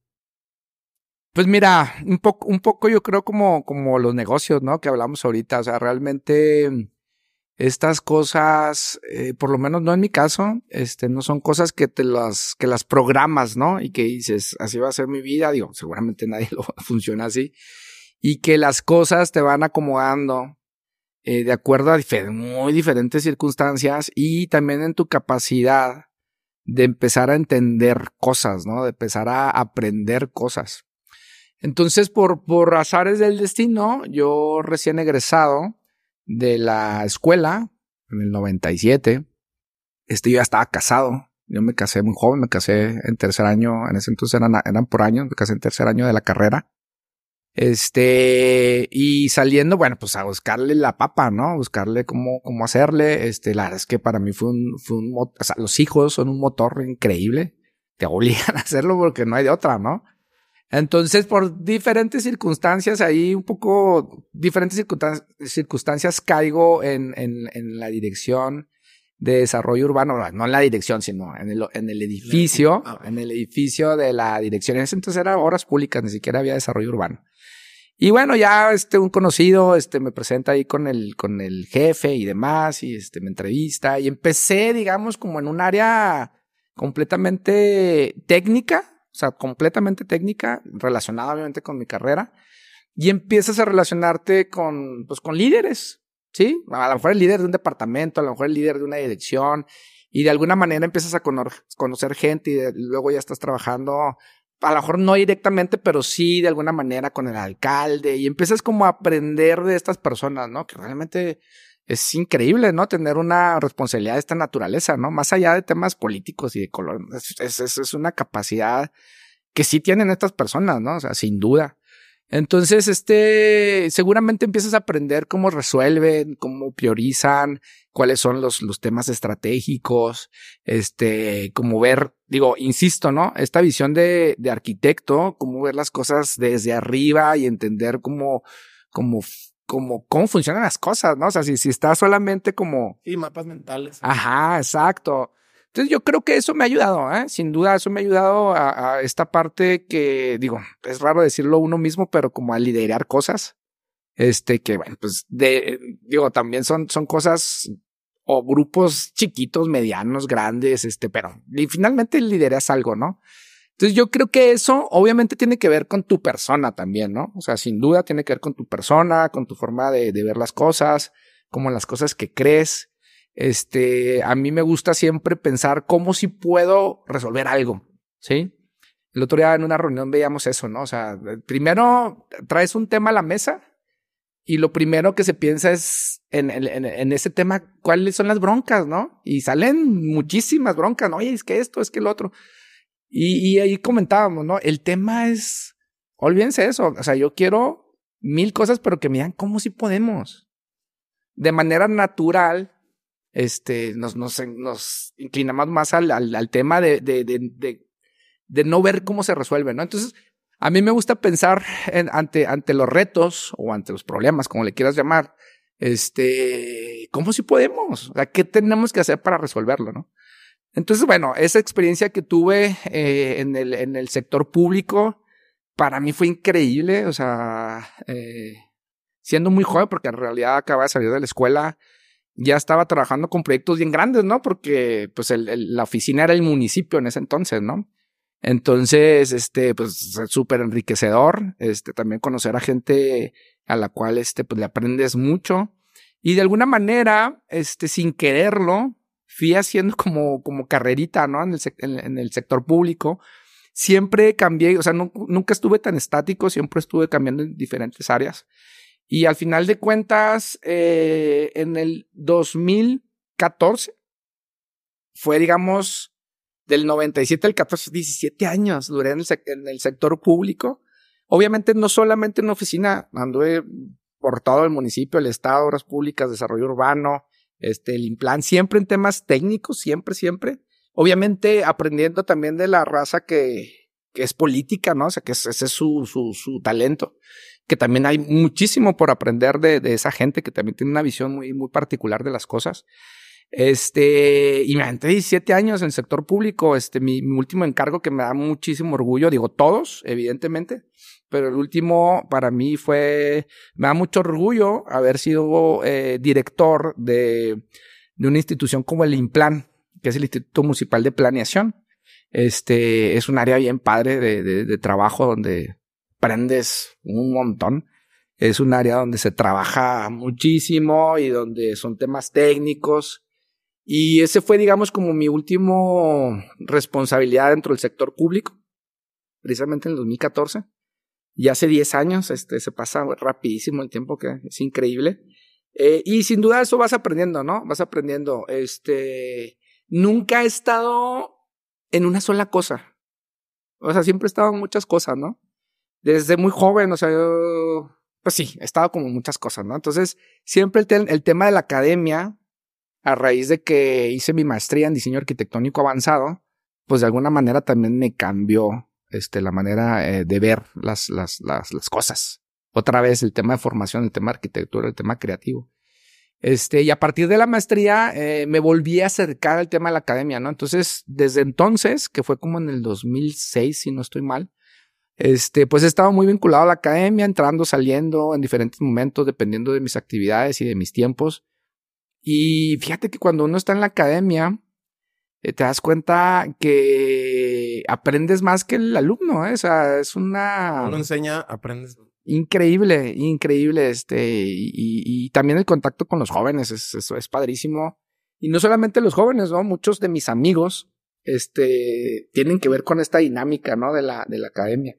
Pues mira, un poco, un poco yo creo como, como los negocios, ¿no? Que hablamos ahorita. O sea, realmente estas cosas, eh, por lo menos no en mi caso, este, no son cosas que te las, que las programas, ¿no? Y que dices, así va a ser mi vida, digo, seguramente nadie lo funciona así, y que las cosas te van acomodando eh, de acuerdo a muy diferentes circunstancias y también en tu capacidad de empezar a entender cosas, ¿no? De empezar a aprender cosas. Entonces, por, por azares del destino, yo recién egresado de la escuela, en el 97, este, yo ya estaba casado. Yo me casé muy joven, me casé en tercer año, en ese entonces eran, eran por años, me casé en tercer año de la carrera. Este, y saliendo, bueno, pues a buscarle la papa, ¿no? Buscarle cómo, cómo hacerle. Este, la verdad es que para mí fue un, fue un, o sea, los hijos son un motor increíble. Te obligan a hacerlo porque no hay de otra, ¿no? Entonces, por diferentes circunstancias, ahí un poco, diferentes circunstancias, caigo en, en, en la dirección de desarrollo urbano, no en la dirección, sino en el, en el edificio, ah, en el edificio de la dirección. En ese entonces era horas públicas, ni siquiera había desarrollo urbano. Y bueno, ya este, un conocido, este, me presenta ahí con el, con el jefe y demás, y este, me entrevista, y empecé, digamos, como en un área completamente técnica, o sea, completamente técnica, relacionada obviamente con mi carrera, y empiezas a relacionarte con, pues, con líderes, ¿sí? A lo mejor el líder de un departamento, a lo mejor el líder de una dirección, y de alguna manera empiezas a conocer gente y luego ya estás trabajando, a lo mejor no directamente, pero sí de alguna manera con el alcalde, y empiezas como a aprender de estas personas, ¿no? Que realmente es increíble, ¿no? Tener una responsabilidad de esta naturaleza, ¿no? Más allá de temas políticos y de color, es, es, es una capacidad que sí tienen estas personas, ¿no? O sea, sin duda. Entonces, este, seguramente empiezas a aprender cómo resuelven, cómo priorizan, cuáles son los, los temas estratégicos, este, cómo ver, digo, insisto, ¿no? Esta visión de, de arquitecto, cómo ver las cosas desde arriba y entender cómo, cómo como cómo funcionan las cosas, ¿no? O sea, si, si está solamente como... Sí, mapas mentales. Ajá, exacto. Entonces yo creo que eso me ha ayudado, ¿eh? Sin duda, eso me ha ayudado a, a, esta parte que, digo, es raro decirlo uno mismo, pero como a liderar cosas. Este, que bueno, pues de, digo, también son, son cosas o grupos chiquitos, medianos, grandes, este, pero y finalmente lideras algo, ¿no? Entonces yo creo que eso obviamente tiene que ver con tu persona también, ¿no? O sea, sin duda tiene que ver con tu persona, con tu forma de, ver las cosas, como las cosas que crees. Este, a mí me gusta siempre pensar cómo si puedo resolver algo, ¿sí? El otro día en una reunión veíamos eso, ¿no? O sea, primero traes un tema a la mesa y lo primero que se piensa es en, ese tema, cuáles son las broncas, ¿no? Y salen muchísimas broncas, ¿no? Oye, es que esto, es que el otro. Y, ahí comentábamos, ¿no? El tema es, olvídense eso, o sea, yo quiero mil cosas, pero que me digan cómo si podemos. De manera natural, este, nos, nos, nos inclinamos más al, tema de, de, de, de, no ver cómo se resuelve, ¿no? Entonces, a mí me gusta pensar en, ante, ante los retos o ante los problemas, como le quieras llamar, este, ¿cómo si podemos? O sea, ¿qué tenemos que hacer para resolverlo, no? Entonces, bueno, esa experiencia que tuve eh, en, el, en el sector público, para mí fue increíble, o sea, eh, siendo muy joven, porque en realidad acababa de salir de la escuela, ya estaba trabajando con proyectos bien grandes, ¿no? Porque pues la oficina era el municipio en ese entonces, ¿no? Entonces, este, pues súper enriquecedor, este, también conocer a gente a la cual, este, pues le aprendes mucho. Y de alguna manera, este, sin quererlo, fui haciendo como, como carrerita, ¿no? En el, en, el sector público. Siempre cambié, o sea, nunca estuve tan estático, siempre estuve cambiando en diferentes áreas. Y al final de cuentas, eh, en el 2014, fue, digamos, del 97 al 14, 17 años duré en el, en el sector público. Obviamente no solamente en oficina, anduve por todo el municipio, el estado, obras públicas, desarrollo urbano, este, el implant, siempre en temas técnicos, siempre, siempre. Obviamente aprendiendo también de la raza que, que es política, ¿no? O sea, que ese es su, su, su talento. Que también hay muchísimo por aprender de, de, esa gente que también tiene una visión muy, muy particular de las cosas. Este, y me aventé 17 años en el sector público. Este, mi, mi último encargo que me da muchísimo orgullo, digo todos, evidentemente, pero el último para mí fue, me da mucho orgullo haber sido eh, director de, de una institución como el IMPLAN, que es el Instituto Municipal de Planeación. Este es un área bien padre de, de, de trabajo donde aprendes un montón. Es un área donde se trabaja muchísimo y donde son temas técnicos Y ese fue, digamos, como mi último responsabilidad dentro del sector público, precisamente en el 2014. Y hace 10 años, este, se pasa rapidísimo el tiempo, que es increíble. Eh, y sin duda eso vas aprendiendo, ¿no? Vas aprendiendo. Este, nunca he estado en una sola cosa. O sea, siempre he estado en muchas cosas, ¿no? Desde muy joven, o sea, yo, pues sí, he estado como en muchas cosas, ¿no? Entonces, siempre el, el tema de la academia, a raíz de que hice mi maestría en diseño arquitectónico avanzado, pues de alguna manera también me cambió este, la manera eh, de ver las, las, las, cosas. Otra vez el tema de formación, el tema de arquitectura, el tema creativo. Este, y a partir de la maestría eh, me volví a acercar al tema de la academia, ¿no? Entonces, desde entonces, que fue como en el 2006, si no estoy mal, este, pues he estado muy vinculado a la academia, entrando, saliendo en diferentes momentos, dependiendo de mis actividades y de mis tiempos. Y fíjate que cuando uno está en la academia, te das cuenta que aprendes más que el alumno, ¿eh? o sea, es una... Uno enseña, aprendes. Increíble, increíble, este, y, y, también el contacto con los jóvenes, es, es, es, padrísimo. Y no solamente los jóvenes, ¿no? Muchos de mis amigos, este, tienen que ver con esta dinámica, ¿no? De la, de la academia.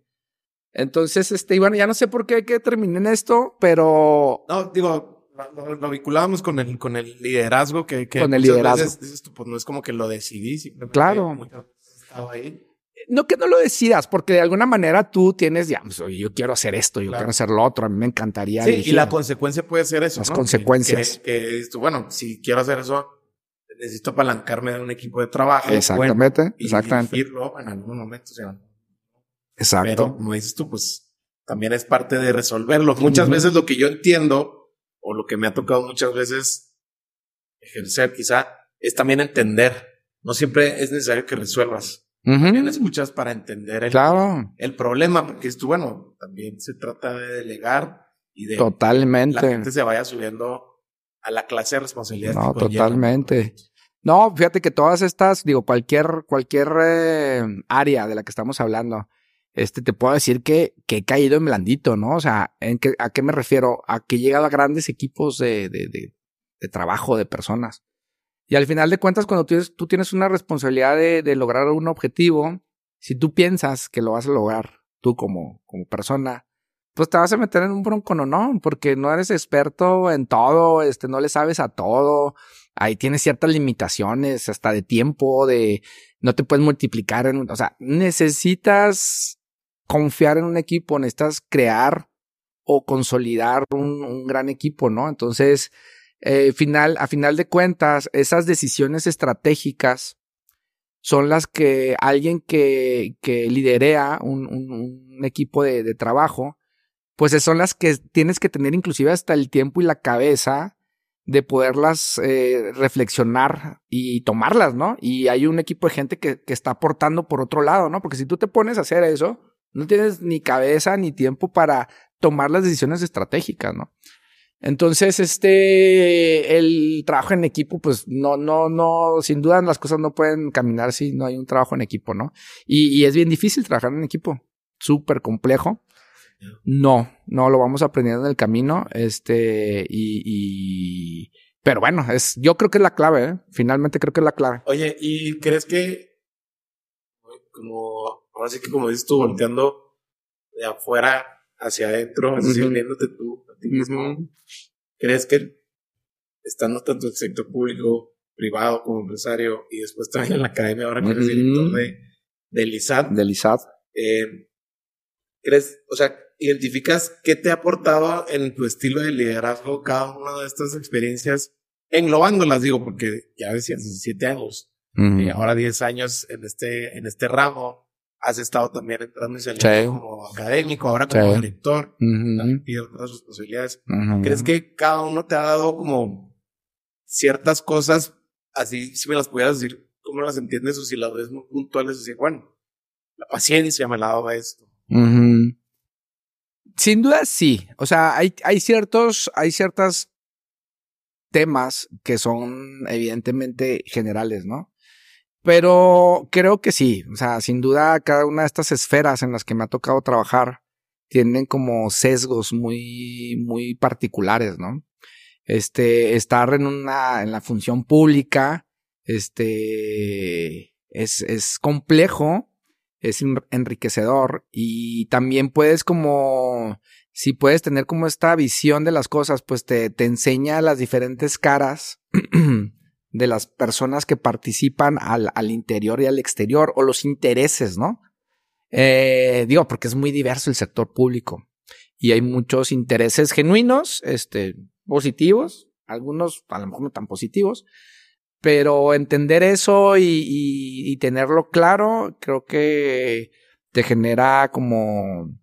Entonces, este, y bueno, ya no sé por qué que terminé en esto, pero... No, digo, lo, lo, vinculábamos con el, con el liderazgo que, que con el liderazgo. Veces, dices tú, pues no es como que lo decidí, simplemente claro. estaba ahí. No que no lo decidas, porque de alguna manera tú tienes, ya, pues, yo quiero hacer esto, yo claro. quiero hacer lo otro, a mí me encantaría. Sí, y la consecuencia puede ser eso. Las ¿no? consecuencias. Que, que, que, bueno, si quiero hacer eso, necesito apalancarme de un equipo de trabajo. Exactamente, bueno, y exactamente. dirigirlo en algún momento. O sea, Exacto. Pero, como dices tú, pues también es parte de resolverlo. Muchas uh -huh. veces lo que yo entiendo o lo que me ha tocado muchas veces ejercer quizá es también entender. No siempre es necesario que resuelvas. Uh -huh. También escuchas para entender el, claro. el problema, porque esto, bueno, también se trata de delegar y de totalmente que la gente se vaya subiendo a la clase de responsabilidad. No, totalmente. No, fíjate que todas estas, digo, cualquier, cualquier eh, área de la que estamos hablando, este, te puedo decir que, que he caído en blandito, ¿no? O sea, ¿en qué, ¿a qué me refiero? A que he llegado a grandes equipos de, de, de, de trabajo, de personas. Y al final de cuentas, cuando tú, tú tienes una responsabilidad de, de, lograr un objetivo, si tú piensas que lo vas a lograr tú como, como persona, pues te vas a meter en un bronco, no, no, porque no eres experto en todo, este, no le sabes a todo. Ahí tienes ciertas limitaciones, hasta de tiempo, de no te puedes multiplicar en, o sea, necesitas confiar en un equipo, necesitas crear o consolidar un, gran equipo, ¿no? Entonces, eh, final, a final de cuentas, esas decisiones estratégicas son las que alguien que, que liderea un, equipo de, de, trabajo, pues son las que tienes que tener inclusive hasta el tiempo y la cabeza de poderlas eh, reflexionar y tomarlas, ¿no? Y hay un equipo de gente que, que está aportando por otro lado, ¿no? Porque si tú te pones a hacer eso, no tienes ni cabeza ni tiempo para tomar las decisiones estratégicas, ¿no? Entonces, este, el trabajo en equipo, pues no, no, no, sin duda las cosas no pueden caminar si no hay un trabajo en equipo, ¿no? Y, es bien difícil trabajar en equipo, súper complejo. No, no, lo vamos aprendiendo en el camino, este, y, y, pero bueno, es, yo creo que es la clave, ¿eh? Finalmente creo que es la clave. Oye, ¿y crees que, como, ahora sí que como dices tú, volteando de afuera hacia adentro, es decir, viéndote tú a ti mismo, uh -huh. ¿crees que estando tanto en el sector público, privado como empresario y después también en la academia, ahora que uh -huh. eres director de, del ISAT? Del ISAT. Eh, ¿Crees, o sea, identificas qué te ha aportado en tu estilo de liderazgo cada una de estas experiencias, englobándolas, digo, porque ya decías 17 años, uh -huh. y ahora 10 años en este, en este ramo, has estado también entrando en el sí. como académico, ahora como sí. director, uh -huh. también pido otras responsabilidades. Uh -huh. ¿Crees que cada uno te ha dado como ciertas cosas, así, si me las pudieras decir, cómo las entiendes o si las ves muy puntuales, decir, bueno, la paciencia me la daba esto. Uh -huh. Sin duda sí. O sea, hay, hay ciertos, hay ciertas temas que son evidentemente generales, ¿no? Pero creo que sí. O sea, sin duda cada una de estas esferas en las que me ha tocado trabajar tienen como sesgos muy, muy particulares, ¿no? Este, estar en una, en la función pública, Este es, es complejo, es enriquecedor y también puedes como, si puedes tener como esta visión de las cosas, pues te, te enseña las diferentes caras de las personas que participan al, al interior y al exterior o los intereses, ¿no? Eh, digo, porque es muy diverso el sector público y hay muchos intereses genuinos, este, positivos, algunos a lo mejor no tan positivos, pero entender eso y, tenerlo claro, creo que te genera como,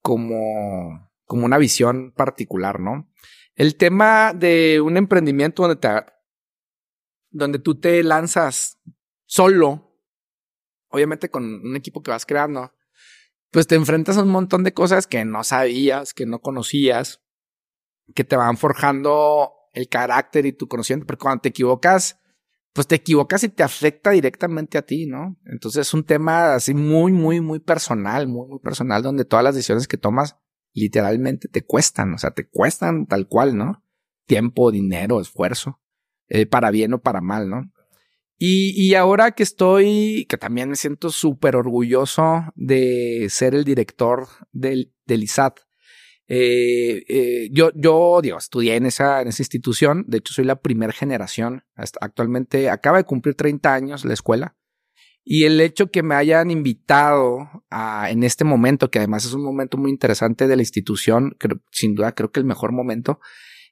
como, como una visión particular, ¿no? El tema de un emprendimiento donde te, donde tú te lanzas solo, obviamente con un equipo que vas creando, pues te enfrentas a un montón de cosas que no sabías, que no conocías, que te van forjando el carácter y tu conocimiento, porque cuando te equivocas, pues te equivocas y te afecta directamente a ti, ¿no? Entonces es un tema así muy, muy, muy personal, muy, muy personal, donde todas las decisiones que tomas literalmente te cuestan, o sea, te cuestan tal cual, ¿no? Tiempo, dinero, esfuerzo. Eh, para bien o para mal, ¿no? Y, y ahora que estoy, que también me siento súper orgulloso de ser el director del, del ISAT. Eh, eh, yo, yo, digo, estudié en esa, en esa institución. De hecho, soy la primera generación. actualmente acaba de cumplir 30 años la escuela. Y el hecho que me hayan invitado a, en este momento, que además es un momento muy interesante de la institución, creo, sin duda creo que el mejor momento,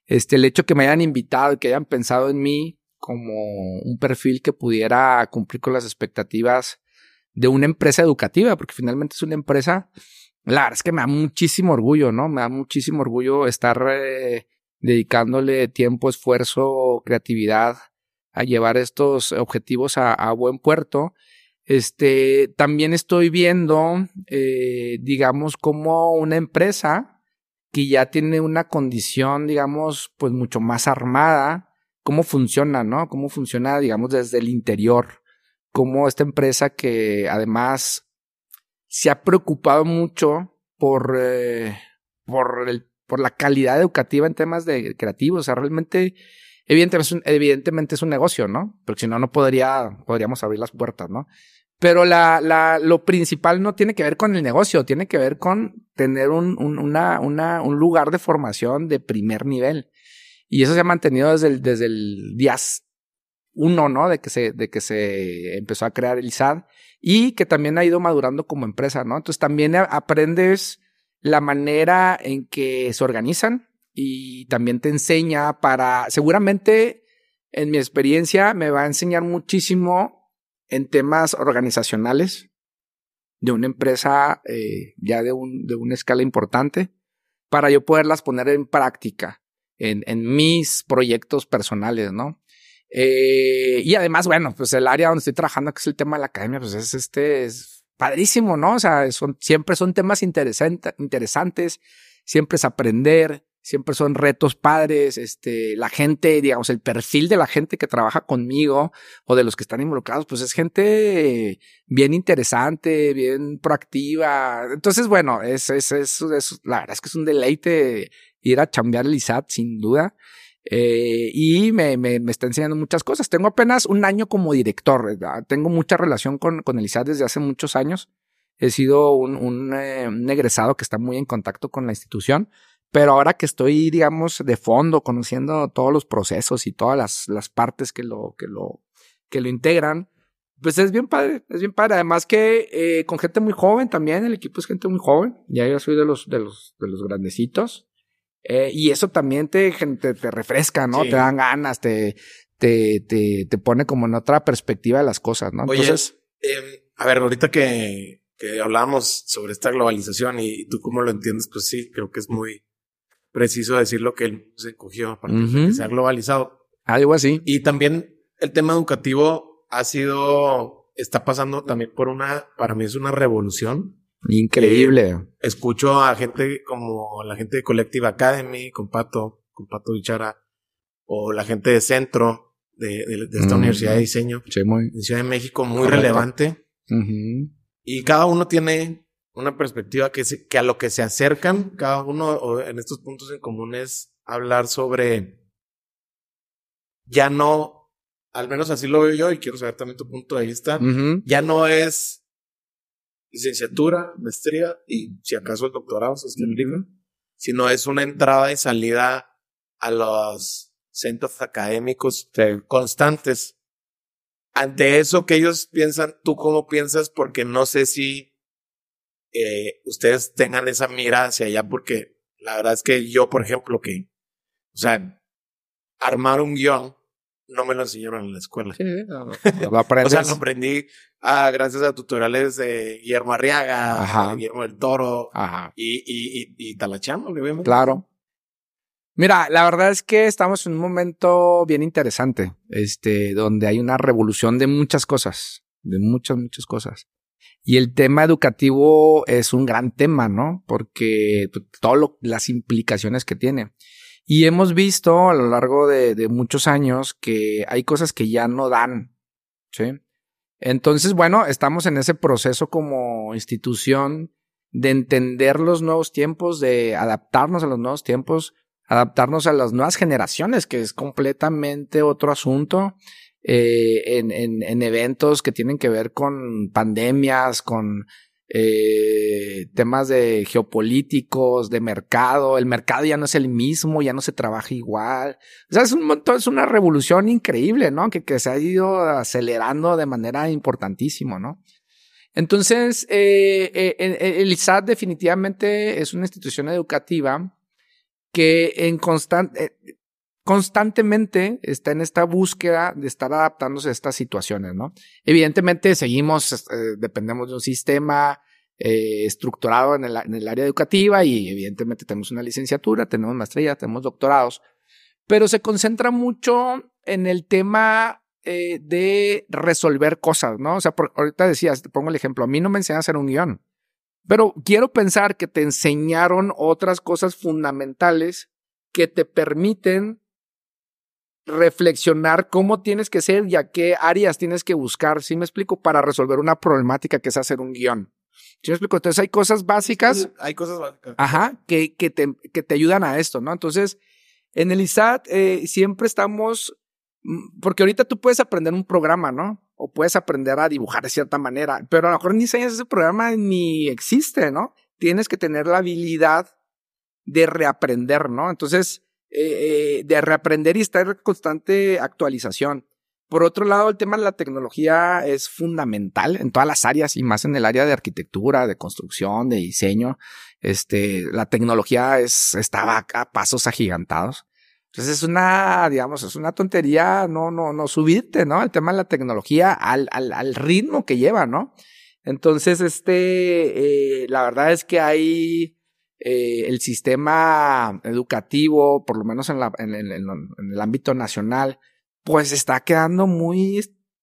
este, el hecho que me hayan invitado y que hayan pensado en mí como un perfil que pudiera cumplir con las expectativas de una empresa educativa, porque finalmente es una empresa, la verdad es que me da muchísimo orgullo, ¿no? Me da muchísimo orgullo estar eh, dedicándole tiempo, esfuerzo, creatividad a llevar estos objetivos a, buen puerto. Este, también estoy viendo, eh, digamos, como una empresa que ya tiene una condición, digamos, pues mucho más armada, cómo funciona, ¿no? Cómo funciona, digamos, desde el interior, cómo esta empresa que además se ha preocupado mucho por, eh, por, el, por la calidad educativa en temas de creativos, o sea, realmente, evidentemente es un, evidentemente es un negocio, ¿no? Porque si no, no podría, podríamos abrir las puertas, ¿no? Pero la, la, lo principal no tiene que ver con el negocio, tiene que ver con tener un, un, una, una, un lugar de formación de primer nivel. Y eso se ha mantenido desde el, desde el día uno, ¿no? De que se, de que se empezó a crear el ISAD y que también ha ido madurando como empresa, ¿no? Entonces también aprendes la manera en que se organizan y también te enseña para, seguramente en mi experiencia me va a enseñar muchísimo en temas organizacionales de una empresa eh, ya de, un, de una escala importante para yo poderlas poner en práctica en, en mis proyectos personales, ¿no? Eh, y además, bueno, pues el área donde estoy trabajando, que es el tema de la academia, pues es este, es padrísimo, ¿no? O sea, son, siempre son temas interesantes, siempre es aprender, siempre son retos padres, este, la gente, digamos, el perfil de la gente que trabaja conmigo o de los que están involucrados, pues es gente bien interesante, bien proactiva. Entonces, bueno, es, es, es, la verdad es que es un deleite ir a chambear el ISAT, sin duda. Eh, y me, me, me, está enseñando muchas cosas. Tengo apenas un año como director. Tengo mucha relación con, con el ISAT desde hace muchos años. He sido un, un, eh, un egresado que está muy en contacto con la institución pero ahora que estoy, digamos, de fondo, conociendo todos los procesos y todas las, las partes que lo, que lo, que lo integran, pues es bien padre, es bien padre. Además que eh, con gente muy joven también, el equipo es gente muy joven. Ya yo soy de los, de los, de los grandecitos. Eh, y eso también te, te, te refresca, ¿no? Te dan ganas, te, te, te, te, pone como en otra perspectiva de las cosas, ¿no? Entonces. eh, a ver, ahorita que, que hablábamos sobre esta globalización y tú cómo lo entiendes, pues sí, creo que es muy, preciso decir lo que él se cogió para que se ha globalizado. Algo así. Y también el tema educativo ha sido, está pasando también por una, para mí es una revolución. Increíble. Eh, escucho a gente como la gente de Collective Academy, con Pato, con Pato Bichara, o la gente de Centro, de, de, esta Universidad de Diseño, sí, muy, en Ciudad de México, muy relevante. Y cada uno tiene una perspectiva que, que a lo que se acercan cada uno en estos puntos en común es hablar sobre ya no al menos así lo veo yo y quiero saber también tu punto de vista, ya no es licenciatura, maestría y si acaso el doctorado, si es que el libro, sino es una entrada y salida a los centros académicos constantes. Ante eso que ellos piensan, ¿tú cómo piensas? Porque no sé si eh, ustedes tengan esa mira hacia allá, porque la verdad es que yo, por ejemplo, que, o sea, armar un guion no me lo enseñaron en la escuela. Sí, lo O sea, lo aprendí ah, gracias a tutoriales de Guillermo Arriaga, Ajá. de Guillermo del Toro Ajá. y, y, y, y talachándole, obviamente. Claro. Mira, la verdad es que estamos en un momento bien interesante, este, donde hay una revolución de muchas cosas, de muchas, muchas cosas. Y el tema educativo es un gran tema, ¿no? Porque todas las implicaciones que tiene. Y hemos visto a lo largo de, de muchos años que hay cosas que ya no dan, ¿sí? Entonces, bueno, estamos en ese proceso como institución de entender los nuevos tiempos, de adaptarnos a los nuevos tiempos, adaptarnos a las nuevas generaciones, que es completamente otro asunto, eh, en, en, en, eventos que tienen que ver con pandemias, con eh, temas de geopolíticos, de mercado. El mercado ya no es el mismo, ya no se trabaja igual. O sea, es un montón, es una revolución increíble, ¿no? Que, que se ha ido acelerando de manera importantísima, ¿no? Entonces, eh, eh, el ISAT definitivamente es una institución educativa que en constante, constantemente está en esta búsqueda de estar adaptándose a estas situaciones, ¿no? Evidentemente seguimos, eh, dependemos de un sistema eh, estructurado en el, área educativa y evidentemente tenemos una licenciatura, tenemos maestría, tenemos doctorados, pero se concentra mucho en el tema eh, de resolver cosas, ¿no? O sea, ahorita decías, te pongo el ejemplo, a mí no me enseñan a hacer un guion, pero quiero pensar que te enseñaron otras cosas fundamentales que te permiten reflexionar cómo tienes que ser y a qué áreas tienes que buscar, ¿sí me explico? Para resolver una problemática que es hacer un guion. ¿Sí me explico? Entonces hay cosas básicas. Hay cosas básicas. Ajá, que, que, te, que te ayudan a esto, ¿no? Entonces, en el ISAT eh, siempre estamos, porque ahorita tú puedes aprender un programa, ¿no? O puedes aprender a dibujar de cierta manera, pero a lo mejor ni sabes ese programa ni existe, ¿no? Tienes que tener la habilidad de reaprender, ¿no? Entonces, eh, de reaprender y estar en constante actualización. Por otro lado, el tema de la tecnología es fundamental en todas las áreas y más en el área de arquitectura, de construcción, de diseño. Este, la tecnología es, estaba a pasos agigantados. Entonces es una, digamos, es una tontería no, no, no subirte, ¿no? El tema de la tecnología al, al, al ritmo que lleva, ¿no? Entonces, este, eh, la verdad es que hay, eh, el sistema educativo, por lo menos en, la, en, en, en, el ámbito nacional, pues está quedando muy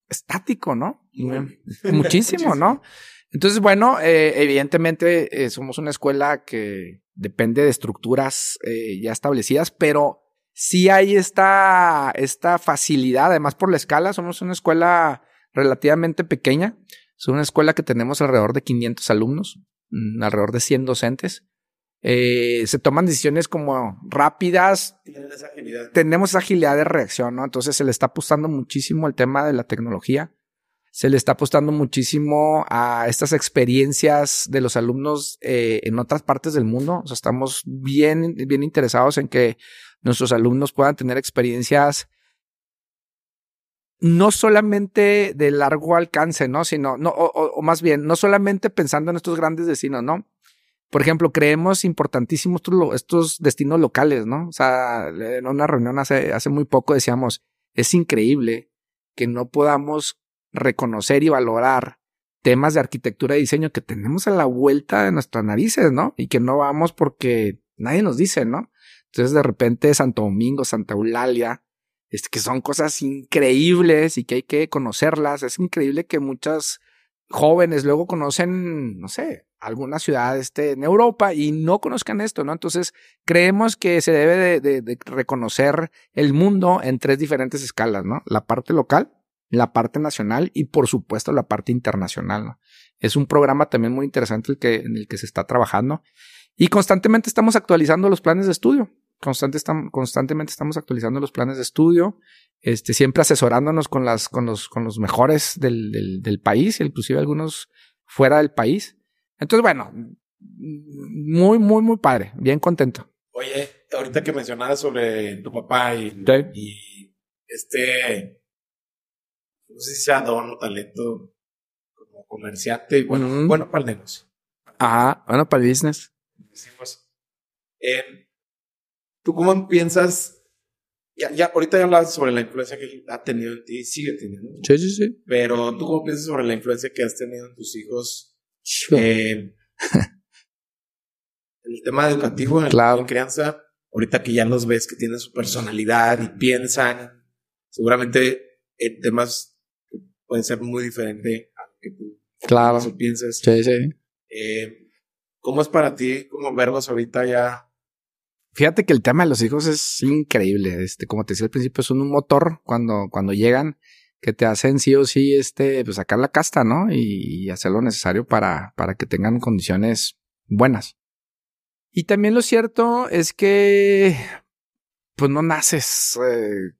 estático, ¿no? Muchísimo, Muchísimo, ¿no? Entonces, bueno, eh, evidentemente eh, somos una escuela que depende de estructuras ya establecidas, pero sí hay esta, esta facilidad, además por la escala, somos una escuela relativamente pequeña, es una escuela que tenemos alrededor de 500 alumnos, alrededor de 100 docentes. Eh, se toman decisiones como rápidas. Esa agilidad. Tenemos agilidad de reacción, ¿no? Entonces se le está apostando muchísimo al tema de la tecnología. Se le está apostando muchísimo a estas experiencias de los alumnos eh, en otras partes del mundo. O sea, estamos bien, bien interesados en que nuestros alumnos puedan tener experiencias no solamente de largo alcance, ¿no? Sino, no, o, o más bien, no solamente pensando en estos grandes destinos, ¿no? Por ejemplo, creemos importantísimos estos, destinos locales, ¿no? O sea, en una reunión hace, hace muy poco decíamos, es increíble que no podamos reconocer y valorar temas de arquitectura y diseño que tenemos a la vuelta de nuestras narices, ¿no? Y que no vamos porque nadie nos dice, ¿no? Entonces, de repente, Santo Domingo, Santa Eulalia, es que son cosas increíbles y que hay que conocerlas. Es increíble que muchas jóvenes luego conocen, no sé, alguna ciudad este, en Europa y no conozcan esto, ¿no? Entonces, creemos que se debe de, reconocer el mundo en tres diferentes escalas, ¿no? La parte local, la parte nacional y, por supuesto, la parte internacional, ¿no? Es un programa también muy interesante el que, en el que se está trabajando y constantemente estamos actualizando los planes de estudio. Constante constantemente estamos actualizando los planes de estudio, este, siempre asesorándonos con las, con los, con los mejores del, del, del país, inclusive algunos fuera del país. Entonces, bueno, muy, muy, muy padre, bien contento. Oye, ahorita que mencionabas sobre tu papá y, y este, no sé si sea don o talento como comerciante, bueno, bueno para el negocio. Ajá, bueno, para el business. Eh, ¿Tú cómo piensas? Ya, ya, ahorita ya hablas sobre la influencia que ha tenido en ti, sigue teniendo. Sí, sí, sí. Pero tú cómo piensas sobre la influencia que has tenido en tus hijos eh, el tema educativo, en la crianza, ahorita que ya los ves que tienen su personalidad y piensan, seguramente en temas pueden ser muy diferentes a lo que tú claro. piensas. Sí, sí. Eh, ¿Cómo es para ti como verlos ahorita ya? Fíjate que el tema de los hijos es increíble. Este, como te decía al principio, son un motor cuando, cuando llegan que te hacen sí o sí, este, pues sacar la casta, ¿no? Y, hacer lo necesario para, para que tengan condiciones buenas. Y también lo cierto es que, pues no naces eh,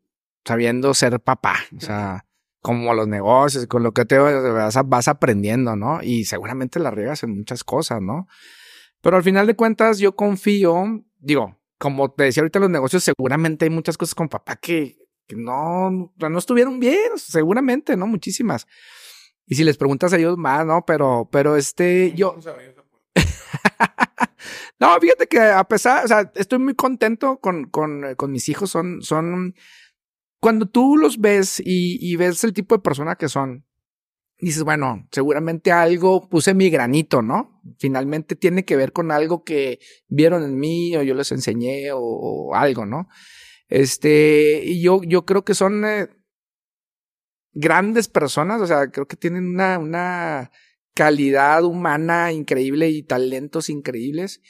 sabiendo ser papá, o sea, como los negocios, con lo que te vas, vas aprendiendo, ¿no? Y seguramente la riegas en muchas cosas, ¿no? Pero al final de cuentas yo confío, digo, como te decía ahorita los negocios, seguramente hay muchas cosas con papá que, que no, no estuvieron bien, seguramente, ¿no? Muchísimas. Y si les preguntas a ellos más, ¿no? Pero, pero este, yo... no, fíjate que a pesar, o sea, estoy muy contento con, con, con mis hijos, son, son, cuando tú los ves y, y ves el tipo de persona que son, dices, bueno, seguramente algo puse mi granito, ¿no? Finalmente tiene que ver con algo que vieron en mí o yo les enseñé o algo, ¿no? Este, y yo, yo creo que son eh, grandes personas, o sea, creo que tienen una, una calidad humana increíble y talentos increíbles.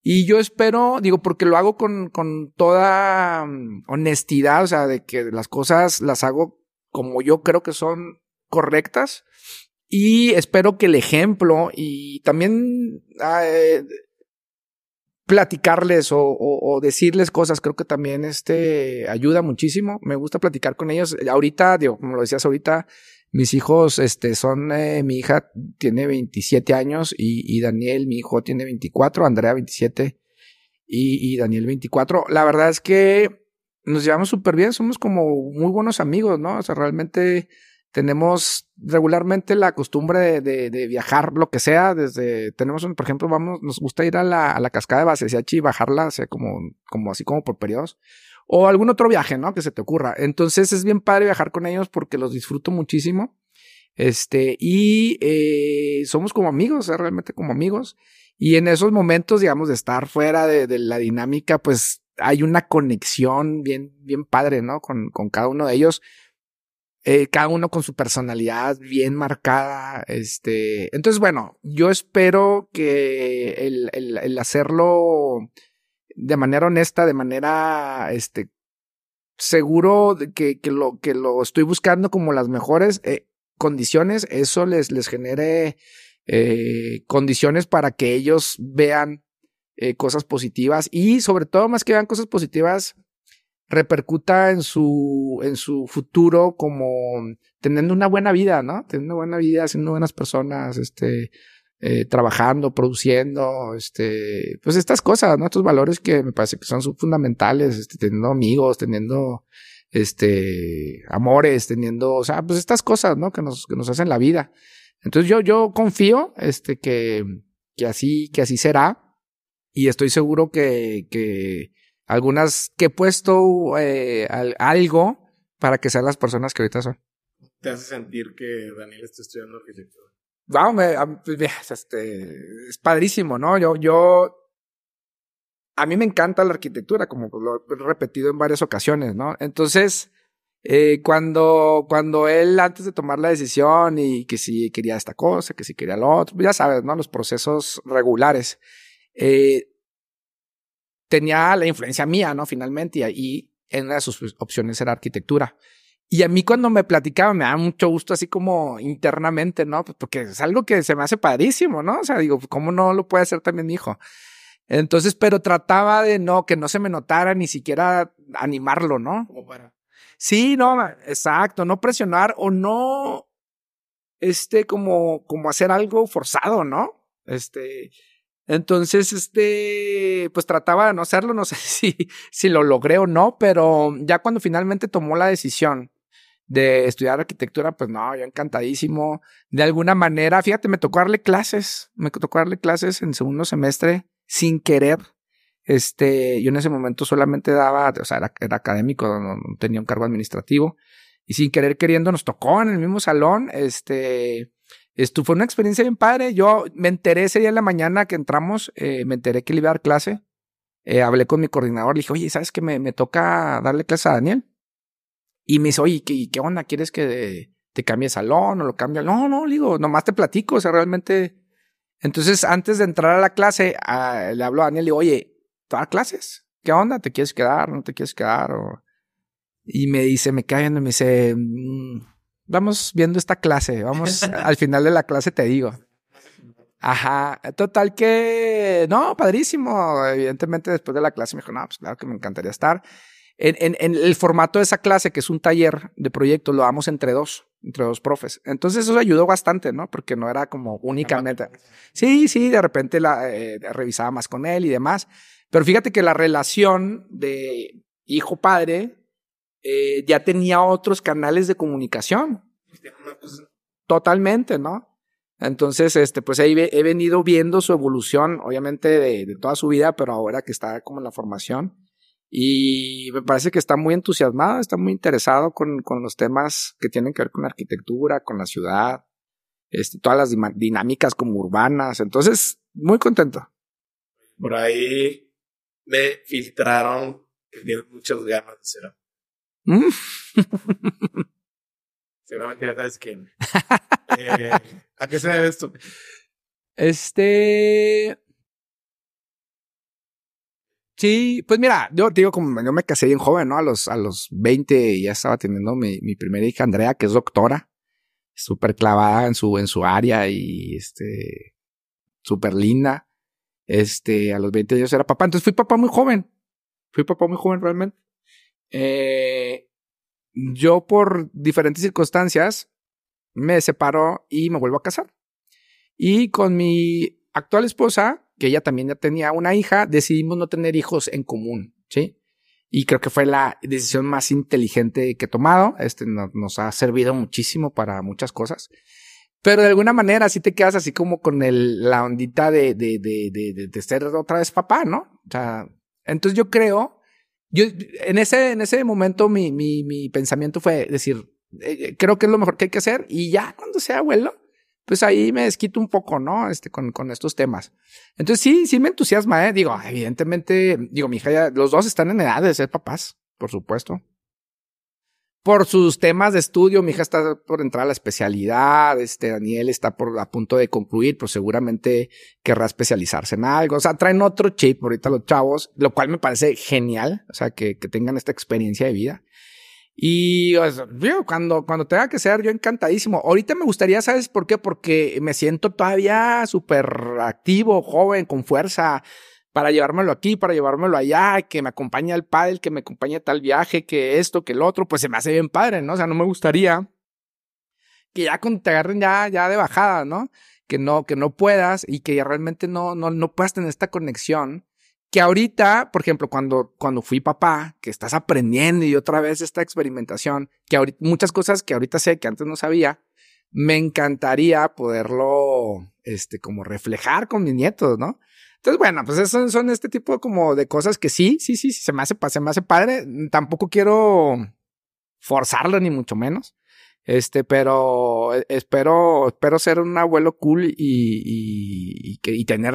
Y yo espero, digo, porque lo hago con, con toda mm, honestidad, o sea, de que las cosas las hago como yo creo que son correctas. Y espero que el ejemplo y también ah, eh, platicarles o, decirles cosas, creo que también este ayuda muchísimo. Me gusta platicar con ellos. Ahorita, digo, como lo decías ahorita, mis hijos, este, son, eh, mi hija tiene 27 años y, Daniel, mi hijo, tiene 24, Andrea 27 y, y Daniel 24. La verdad es que nos llevamos súper bien, somos como muy buenos amigos, ¿no? O sea, realmente tenemos regularmente la costumbre de, de, viajar lo que sea, desde, tenemos, por ejemplo, vamos, nos gusta ir a la, a la cascada de Basesiachi y bajarla, o sea, como, como así como por periodos, o algún otro viaje, ¿no? Que se te ocurra. Entonces es bien padre viajar con ellos porque los disfruto muchísimo. Este, y eh, somos como amigos, realmente como amigos. Y en esos momentos, digamos, de estar fuera de, de la dinámica, pues hay una conexión bien, bien padre, ¿no? Con, con cada uno de ellos eh, cada uno con su personalidad bien marcada. Este, entonces, bueno, yo espero que el, el, el hacerlo de manera honesta, de manera, este, seguro de que, que, lo, que lo estoy buscando como las mejores eh, condiciones, eso les, les genere eh, condiciones para que ellos vean eh, cosas positivas y sobre todo más que vean cosas positivas, repercuta en su, en su futuro como teniendo una buena vida, ¿no? Teniendo buena vida, siendo buenas personas, este, eh, trabajando, produciendo, este, pues estas cosas, ¿no? Estos valores que me parece que son fundamentales, este, teniendo amigos, teniendo, este, amores, teniendo, o sea, pues estas cosas, ¿no? Que nos, que nos hacen la vida. Entonces yo, yo confío, este, que, que así, que así será. Y estoy seguro que, que, algunas que he puesto eh, algo para que sean las personas que ahorita son. ¿Te hace sentir que Daniel está estudiando arquitectura? Wow, pues, este, es padrísimo, ¿no? Yo, yo, a mí me encanta la arquitectura, como lo he repetido en varias ocasiones, ¿no? Entonces, eh, cuando, cuando él antes de tomar la decisión y que si quería esta cosa, que si quería lo otro, ya sabes, ¿no? Los procesos regulares. Eh, tenía la influencia mía, ¿no? Finalmente, y ahí en una de sus opciones era arquitectura. Y a mí cuando me platicaba me da mucho gusto así como internamente, ¿no? Pues porque es algo que se me hace padrísimo, ¿no? O sea, digo, ¿cómo no lo puede hacer también mi hijo? Entonces, pero trataba de no, que no se me notara ni siquiera animarlo, ¿no? Como para. Sí, no, exacto, no presionar o no, este, como, como hacer algo forzado, ¿no? Este, entonces, este, pues trataba de no hacerlo, no sé si, si lo logré o no, pero ya cuando finalmente tomó la decisión de estudiar arquitectura, pues no, yo encantadísimo. De alguna manera, fíjate, me tocó darle clases, me tocó darle clases en segundo semestre sin querer. Este, yo en ese momento solamente daba, o sea, era, era académico, no, no, tenía un cargo administrativo y sin querer queriendo nos tocó en el mismo salón, este, esto fue una experiencia bien padre. Yo me enteré ese día en la mañana que entramos, eh, me enteré que le iba a dar clase. Eh, hablé con mi coordinador, le dije, oye, ¿sabes que me, me toca darle clase a Daniel? Y me dice, oye, ¿qué, qué onda? ¿Quieres que te cambie salón o lo cambie? No, no, digo, nomás te platico, o sea, realmente. Entonces, antes de entrar a la clase, le hablo a Daniel y digo, oye, ¿te dar clases? ¿Qué onda? ¿Te quieres quedar? ¿No te quieres quedar? Y me dice, me cae y me dice, mmm, vamos viendo esta clase, vamos al final de la clase te digo. Ajá, total que, no, padrísimo. Evidentemente después de la clase me dijo, no, pues claro que me encantaría estar. En, en, en, el formato de esa clase, que es un taller de proyectos, lo damos entre dos, entre dos profes. Entonces eso ayudó bastante, ¿no? Porque no era como únicamente. Sí, sí, de repente la eh, revisaba más con él y demás. Pero fíjate que la relación de hijo-padre eh, ya tenía otros canales de comunicación. Totalmente, ¿no? Entonces, este, pues ahí he venido viendo su evolución, obviamente, de, toda su vida, pero ahora que está como en la formación. Y me parece que está muy entusiasmado, está muy interesado con, con los temas que tienen que ver con la arquitectura, con la ciudad, este, todas las dinámicas como urbanas. Entonces, muy contento. Por ahí me filtraron que tiene muchas ganas de ser Mm. Seguramente ya sabes quién. eh, ¿A qué se debe esto? Este. Sí, pues mira, yo digo, como yo me casé bien joven, ¿no? A los, a los 20 ya estaba teniendo mi, mi primera hija, Andrea, que es doctora, súper clavada en su, en su área y este, súper linda. Este, a los 20 años era papá, entonces fui papá muy joven. Fui papá muy joven realmente. Eh, yo por diferentes circunstancias me separo y me vuelvo a casar. Y con mi actual esposa, que ella también ya tenía una hija, decidimos no tener hijos en común, ¿sí? Y creo que fue la decisión más inteligente que he tomado. Este no, nos ha servido muchísimo para muchas cosas. Pero de alguna manera sí te quedas así como con la ondita de, de, de, de ser otra vez papá, ¿no? O sea, entonces yo creo yo, en ese, en ese momento, mi, mi, mi pensamiento fue decir, eh, creo que es lo mejor que hay que hacer. Y ya cuando sea abuelo, pues ahí me desquito un poco, ¿no? Este, con, con estos temas. Entonces sí, sí me entusiasma, ¿eh? Digo, evidentemente, digo, mi hija los dos están en edad de ser papás, por supuesto por sus temas de estudio, mi hija está por entrar a la especialidad, este Daniel está por a punto de concluir, pero seguramente querrá especializarse en algo. O sea, traen otro chip ahorita los chavos, lo cual me parece genial, o sea, que, que tengan esta experiencia de vida. Y o sea, cuando, cuando tenga que ser, yo encantadísimo. Ahorita me gustaría, ¿sabes por qué? Porque me siento todavía súper activo, joven, con fuerza para llevármelo aquí, para llevármelo allá, que me acompañe al padre, que me acompañe a tal viaje, que esto, que el otro, pues se me hace bien padre, ¿no? O sea, no me gustaría que ya te agarren ya, ya de bajada, ¿no? Que no, que no puedas y que realmente no, no, no puedas tener esta conexión. Que ahorita, por ejemplo, cuando, cuando fui papá, que estás aprendiendo y otra vez esta experimentación, que ahorita, muchas cosas que ahorita sé que antes no sabía, me encantaría poderlo, este, como reflejar con mis nietos, ¿no? Entonces, bueno, pues son, son este tipo como de cosas que sí, sí, sí, se me hace, se me hace padre. Tampoco quiero forzarlo, ni mucho menos. Este, pero e, espero, espero ser un abuelo cool y, y, y, tener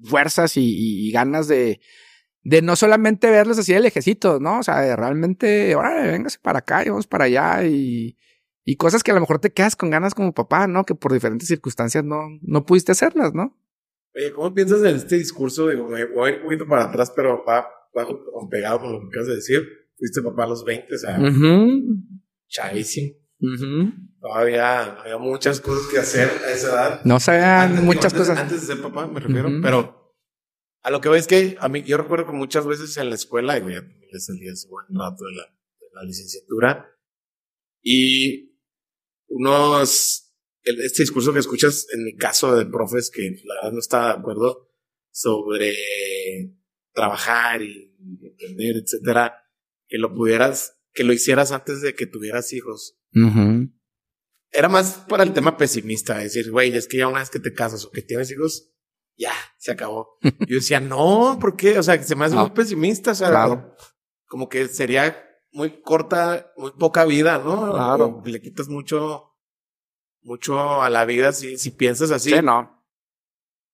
fuerzas y, y, ganas de, de no solamente verlos así de lejecitos, ¿no? O sea, de realmente, órale, véngase para acá y vamos para allá y, y cosas que a lo mejor te quedas con ganas como papá, ¿no? Que por diferentes circunstancias no, no pudiste hacerlas, ¿no? Oye, ¿cómo piensas en este discurso? Digo, voy un poquito para atrás, pero va, va pegado con lo que acabas de decir. Fuiste papá a los 20, o sea, uh -huh. chavísimo. Uh -huh. Todavía había muchas cosas que hacer a esa edad. No sabían muchas antes, cosas. Antes de ser papá, me refiero, uh -huh. pero a lo que voy es que a mí, yo recuerdo que muchas veces en la escuela, y ya salí hace buen rato de la, de la licenciatura, y unos, este discurso que escuchas en mi caso de profes que la verdad no estaba de acuerdo sobre trabajar y entender, etcétera, que lo pudieras, que lo hicieras antes de que tuvieras hijos. Era más para el tema pesimista, decir, güey, es que ya una vez que te casas o que tienes hijos, ya, se acabó. Yo decía, no, ¿por qué? O sea, que se me hace muy pesimista, o sea, como que sería muy corta, muy poca vida, ¿no? Claro. le quitas mucho, mucho a la vida si, si piensas así. Sí, no.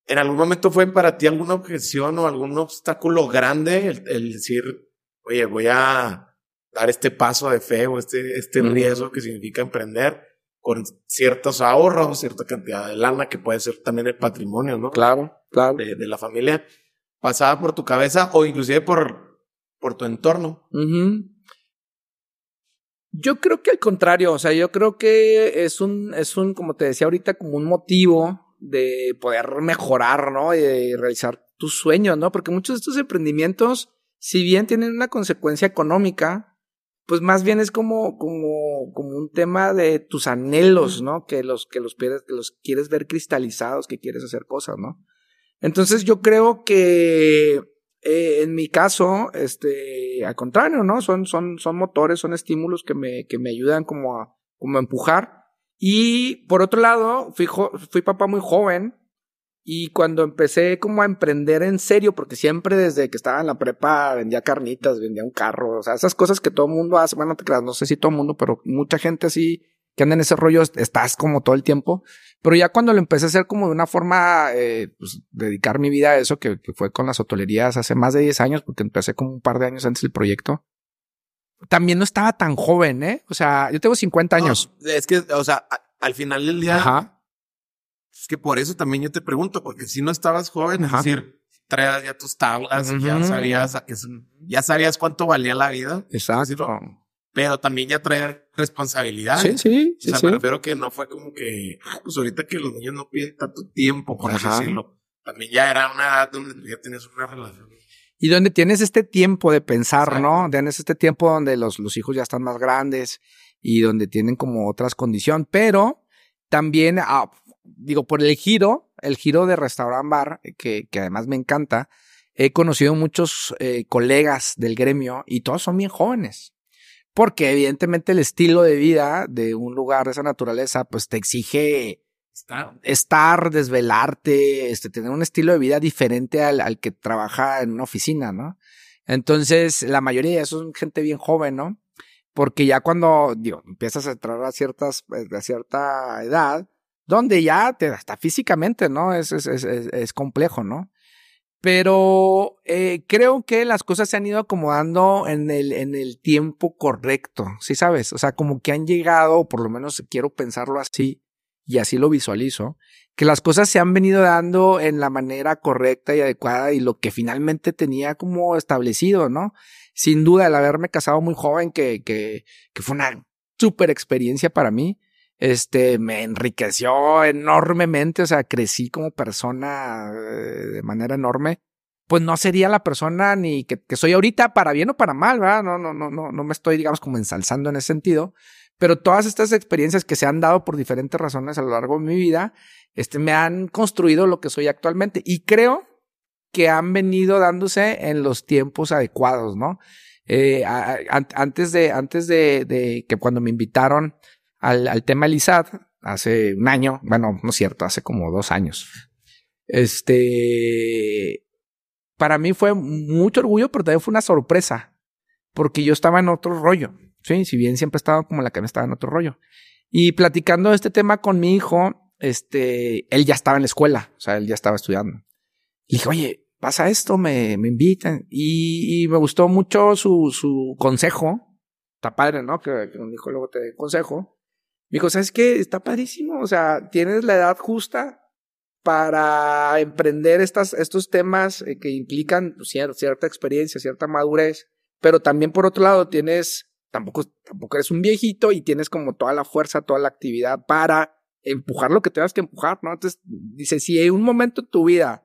¿En algún momento fue para ti alguna objeción o algún obstáculo grande el, decir, oye, voy a dar este paso de fe o este, este riesgo que significa emprender con ciertos ahorros, cierta cantidad de lana que puede ser también el patrimonio, ¿no? Claro, claro. De, la familia, pasaba por tu cabeza o inclusive por, por tu entorno. Yo creo que al contrario, o sea, yo creo que es un, es un, como te decía ahorita, como un motivo de poder mejorar, ¿no? Y de realizar tus sueños, ¿no? Porque muchos de estos emprendimientos, si bien tienen una consecuencia económica, pues más bien es como, como, como un tema de tus anhelos, ¿no? Que los, que los, que los quieres ver cristalizados, que quieres hacer cosas, ¿no? Entonces yo creo que eh, en mi caso, este, al contrario, ¿no? Son, son, son motores, son estímulos que me, que me ayudan como a, como a empujar y por otro lado, fui, fui papá muy joven y cuando empecé como a emprender en serio, porque siempre desde que estaba en la prepa vendía carnitas, vendía un carro, o sea, esas cosas que todo el mundo hace, bueno, no te creas, no sé si todo el mundo, pero mucha gente así que anda en ese rollo, estás como todo el tiempo. Pero ya cuando lo empecé a hacer como de una forma, eh, pues dedicar mi vida a eso, que, que, fue con las hotelerías hace más de 10 años, porque empecé como un par de años antes del proyecto también no estaba tan joven, ¿eh? O sea, yo tengo 50 años. es que, o sea, al final del día. Ajá. Es que por eso también yo te pregunto, porque si no estabas joven, es decir, traías ya tus tablas, ya sabías ya sabías cuánto valía la vida. Exacto. Pero también ya traía responsabilidad. Sí, sí, sí. O sea, me que no fue como que, ah, pues ahorita que los niños no piden tanto tiempo, por así decirlo. También ya era una edad donde ya tenías una relación y donde tienes este tiempo de pensar, ¿no? Tienes este tiempo donde los, los hijos ya están más grandes y donde tienen como otras condiciones, pero también, ah, digo, por el giro, el giro de restaurant bar, que, que además me encanta, he conocido muchos eh, colegas del gremio y todos son bien jóvenes. Porque evidentemente el estilo de vida de un lugar de esa naturaleza, pues te exige estar, desvelarte, este, tener un estilo de vida diferente al, al que trabaja en una oficina, ¿no? Entonces, la mayoría de eso son gente bien joven, ¿no? Porque ya cuando, digo, empiezas a entrar a ciertas, eh, a cierta edad, donde ya te, hasta físicamente, ¿no? Es, es, es, es complejo, ¿no? Pero eh, creo que las cosas se han ido acomodando en el, en el tiempo correcto, ¿sí sabes? O sea, como que han llegado, por lo menos quiero pensarlo así, y así lo visualizo, que las cosas se han venido dando en la manera correcta y adecuada y lo que finalmente tenía como establecido, ¿no? Sin duda, el haberme casado muy joven, que, que, que fue una súper experiencia para mí, este, me enriqueció enormemente, o sea, crecí como persona eh, de manera enorme, pues no sería la persona ni que, soy ahorita para bien o para mal, ¿verdad? No, no, no, no, no me estoy, digamos, como ensalzando en ese sentido, pero todas estas experiencias que se han dado por diferentes razones a lo largo de mi vida, este, me han construido lo que soy actualmente. Y creo que han venido dándose en los tiempos adecuados, ¿no? Eh, antes de, antes de, de, que cuando me invitaron al, al tema Elisad, hace un año, bueno, no es cierto, hace como dos años. Este, para mí fue mucho orgullo, pero también fue una sorpresa, porque yo estaba en otro rollo. Sí, si bien siempre estaba como la que me estaba en otro rollo. Y platicando este tema con mi hijo, este, él ya estaba en la escuela, o sea, él ya estaba estudiando. Y dije, oye, pasa esto, me, me invitan. Y, me gustó mucho su, su consejo. Está padre, ¿no? Que, que un hijo luego te dé consejo. Me dijo, ¿sabes qué? Está padrísimo. O sea, tienes la edad justa para emprender estas, estos temas eh, que implican pues, cierta experiencia, cierta madurez. Pero también, por otro lado, tienes tampoco, tampoco eres un viejito y tienes como toda la fuerza, toda la actividad para empujar lo que tengas que empujar, ¿no? Entonces, dice, si en un momento de tu vida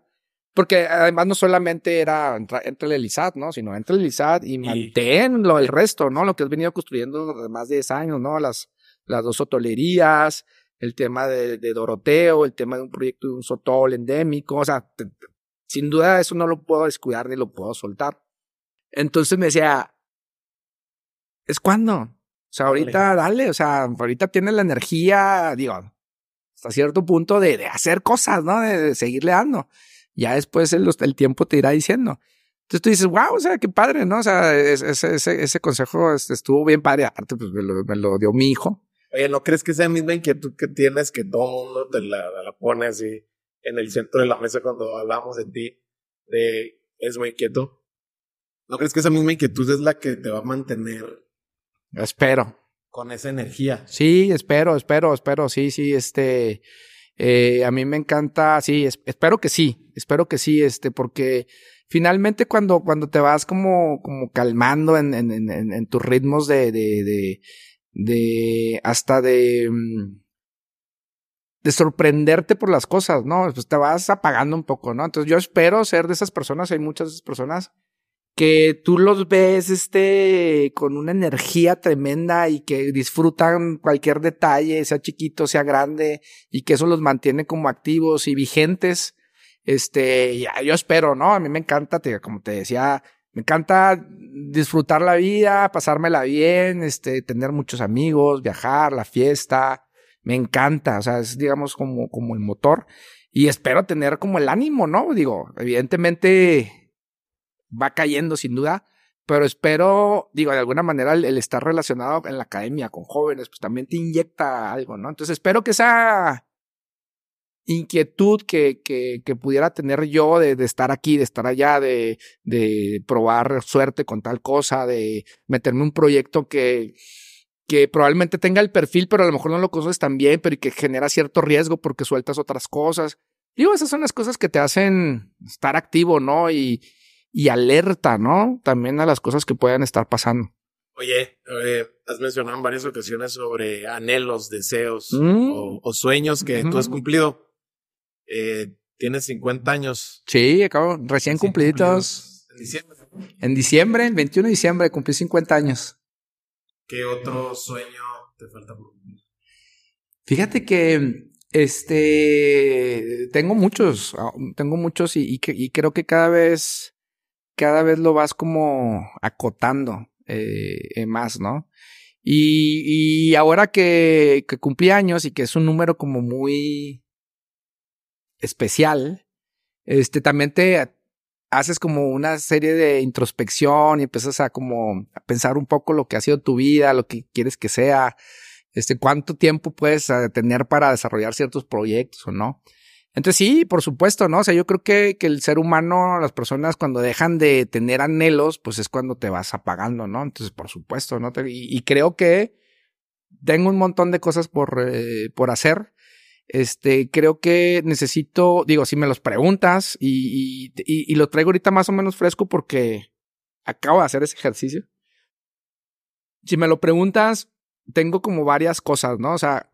Porque además no solamente era entre el ISAT, ¿no? Sino entre el ISAT y, manténlo el resto, ¿no? Lo que has venido construyendo más de 10 años, ¿no? Las, las dos hotolerías, el tema de, Doroteo, el tema de un proyecto de un sotol endémico, o sea, sin duda eso no lo puedo descuidar ni lo puedo soltar. Entonces me decía, ¿es cuando? O sea, ahorita dale, o sea, ahorita tienes la energía, digo, hasta cierto punto de, de hacer cosas, ¿no? De, seguirle dando. Ya después el, el, tiempo te irá diciendo. Entonces tú dices, wow, o sea, qué padre, ¿no? O sea, ese, ese, ese consejo estuvo bien padre. Aparte, pues me lo, me lo dio mi hijo. Oye, ¿no crees que esa misma inquietud que tienes que todo el mundo te la, la pone así en el centro de la mesa cuando hablamos de ti? De es muy inquieto. ¿No crees que esa misma inquietud es la que te va a mantener? Espero. Con esa energía. Sí, espero, espero, espero. Sí, sí, este. Eh, a mí me encanta, sí, espero que sí, espero que sí, este, porque finalmente cuando, cuando te vas como, como calmando en, en, en, en tus ritmos de, de, de, de hasta de mm, de sorprenderte por las cosas, ¿no? Pues te vas apagando un poco, ¿no? Entonces yo espero ser de esas personas, hay muchas de esas personas que tú los ves este con una energía tremenda y que disfrutan cualquier detalle, sea chiquito, sea grande y que eso los mantiene como activos y vigentes. Este, ya, yo espero, ¿no? A mí me encanta, como te decía, me encanta disfrutar la vida, pasármela bien, este, tener muchos amigos, viajar, la fiesta. Me encanta, o sea, es digamos como, como el motor. Y espero tener como el ánimo, ¿no? Digo, evidentemente va cayendo sin duda, pero espero, digo, de alguna manera el, estar relacionado en la academia con jóvenes, pues también te inyecta algo, ¿no? Entonces espero que esa inquietud que, que, que pudiera tener yo de, de, estar aquí, de estar allá, de, de probar suerte con tal cosa, de meterme un proyecto que, que probablemente tenga el perfil, pero a lo mejor no lo conoces tan bien, pero y que genera cierto riesgo porque sueltas otras cosas. Digo, esas son las cosas que te hacen estar activo, ¿no? Y, y alerta, ¿no? También a las cosas que puedan estar pasando. Oye, eh, has mencionado en varias ocasiones sobre anhelos, deseos mm. o, sueños que tú has cumplido. Eh, tienes 50 años. Sí, acabo, recién cumplidos. En diciembre. En diciembre, el 21 de diciembre, cumplí 50 años. ¿Qué otro sueño te falta por cumplir? Fíjate que este tengo muchos, tengo muchos y, y, creo que cada vez, cada vez lo vas como acotando eh, más, ¿no? Y, y ahora que, que cumplí años y que es un número como muy especial, este, también te haces como una serie de introspección y empiezas a como pensar un poco lo que ha sido tu vida, lo que quieres que sea, este, cuánto tiempo puedes eh, tener para desarrollar ciertos proyectos o no. Entonces sí, por supuesto, ¿no? O sea, yo creo que, que el ser humano, las personas cuando dejan de tener anhelos, pues es cuando te vas apagando, ¿no? Entonces, por supuesto, ¿no? Y, y creo que tengo un montón de cosas por, eh, por hacer este, creo que necesito, digo, si me los preguntas y, y, y, lo traigo ahorita más o menos fresco porque acabo de hacer ese ejercicio. Si me lo preguntas, tengo como varias cosas, ¿no? O sea,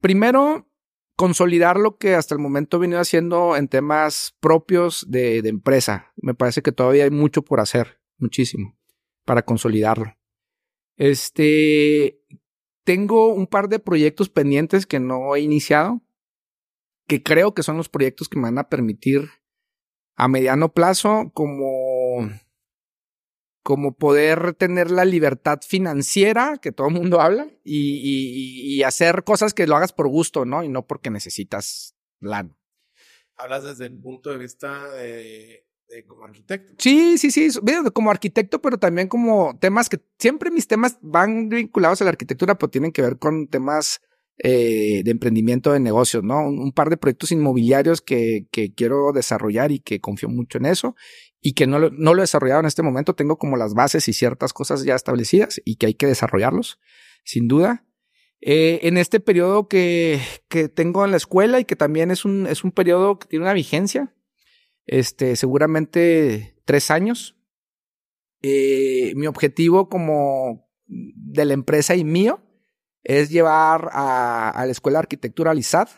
primero, consolidar lo que hasta el momento he venido haciendo en temas propios de, de empresa. Me parece que todavía hay mucho por hacer, muchísimo, para consolidarlo. Este, tengo un par de proyectos pendientes que no he iniciado, que creo que son los proyectos que me van a permitir a mediano plazo como como poder tener la libertad financiera que todo el mundo habla y, hacer cosas que lo hagas por gusto, ¿no? Y no porque necesitas lana. Hablas desde el punto de vista de como arquitecto. Sí, sí, sí, como arquitecto, pero también como temas que siempre mis temas van vinculados a la arquitectura, pero tienen que ver con temas eh, de emprendimiento de negocios, ¿no? Un, par de proyectos inmobiliarios que, que, quiero desarrollar y que confío mucho en eso y que no lo, no lo he desarrollado en este momento. Tengo como las bases y ciertas cosas ya establecidas y que hay que desarrollarlos, sin duda. Eh, en este periodo que, que tengo en la escuela y que también es un, es un periodo que tiene una vigencia, este, seguramente tres años. Eh, mi objetivo como de la empresa y mío es llevar a, la escuela de arquitectura al ISAD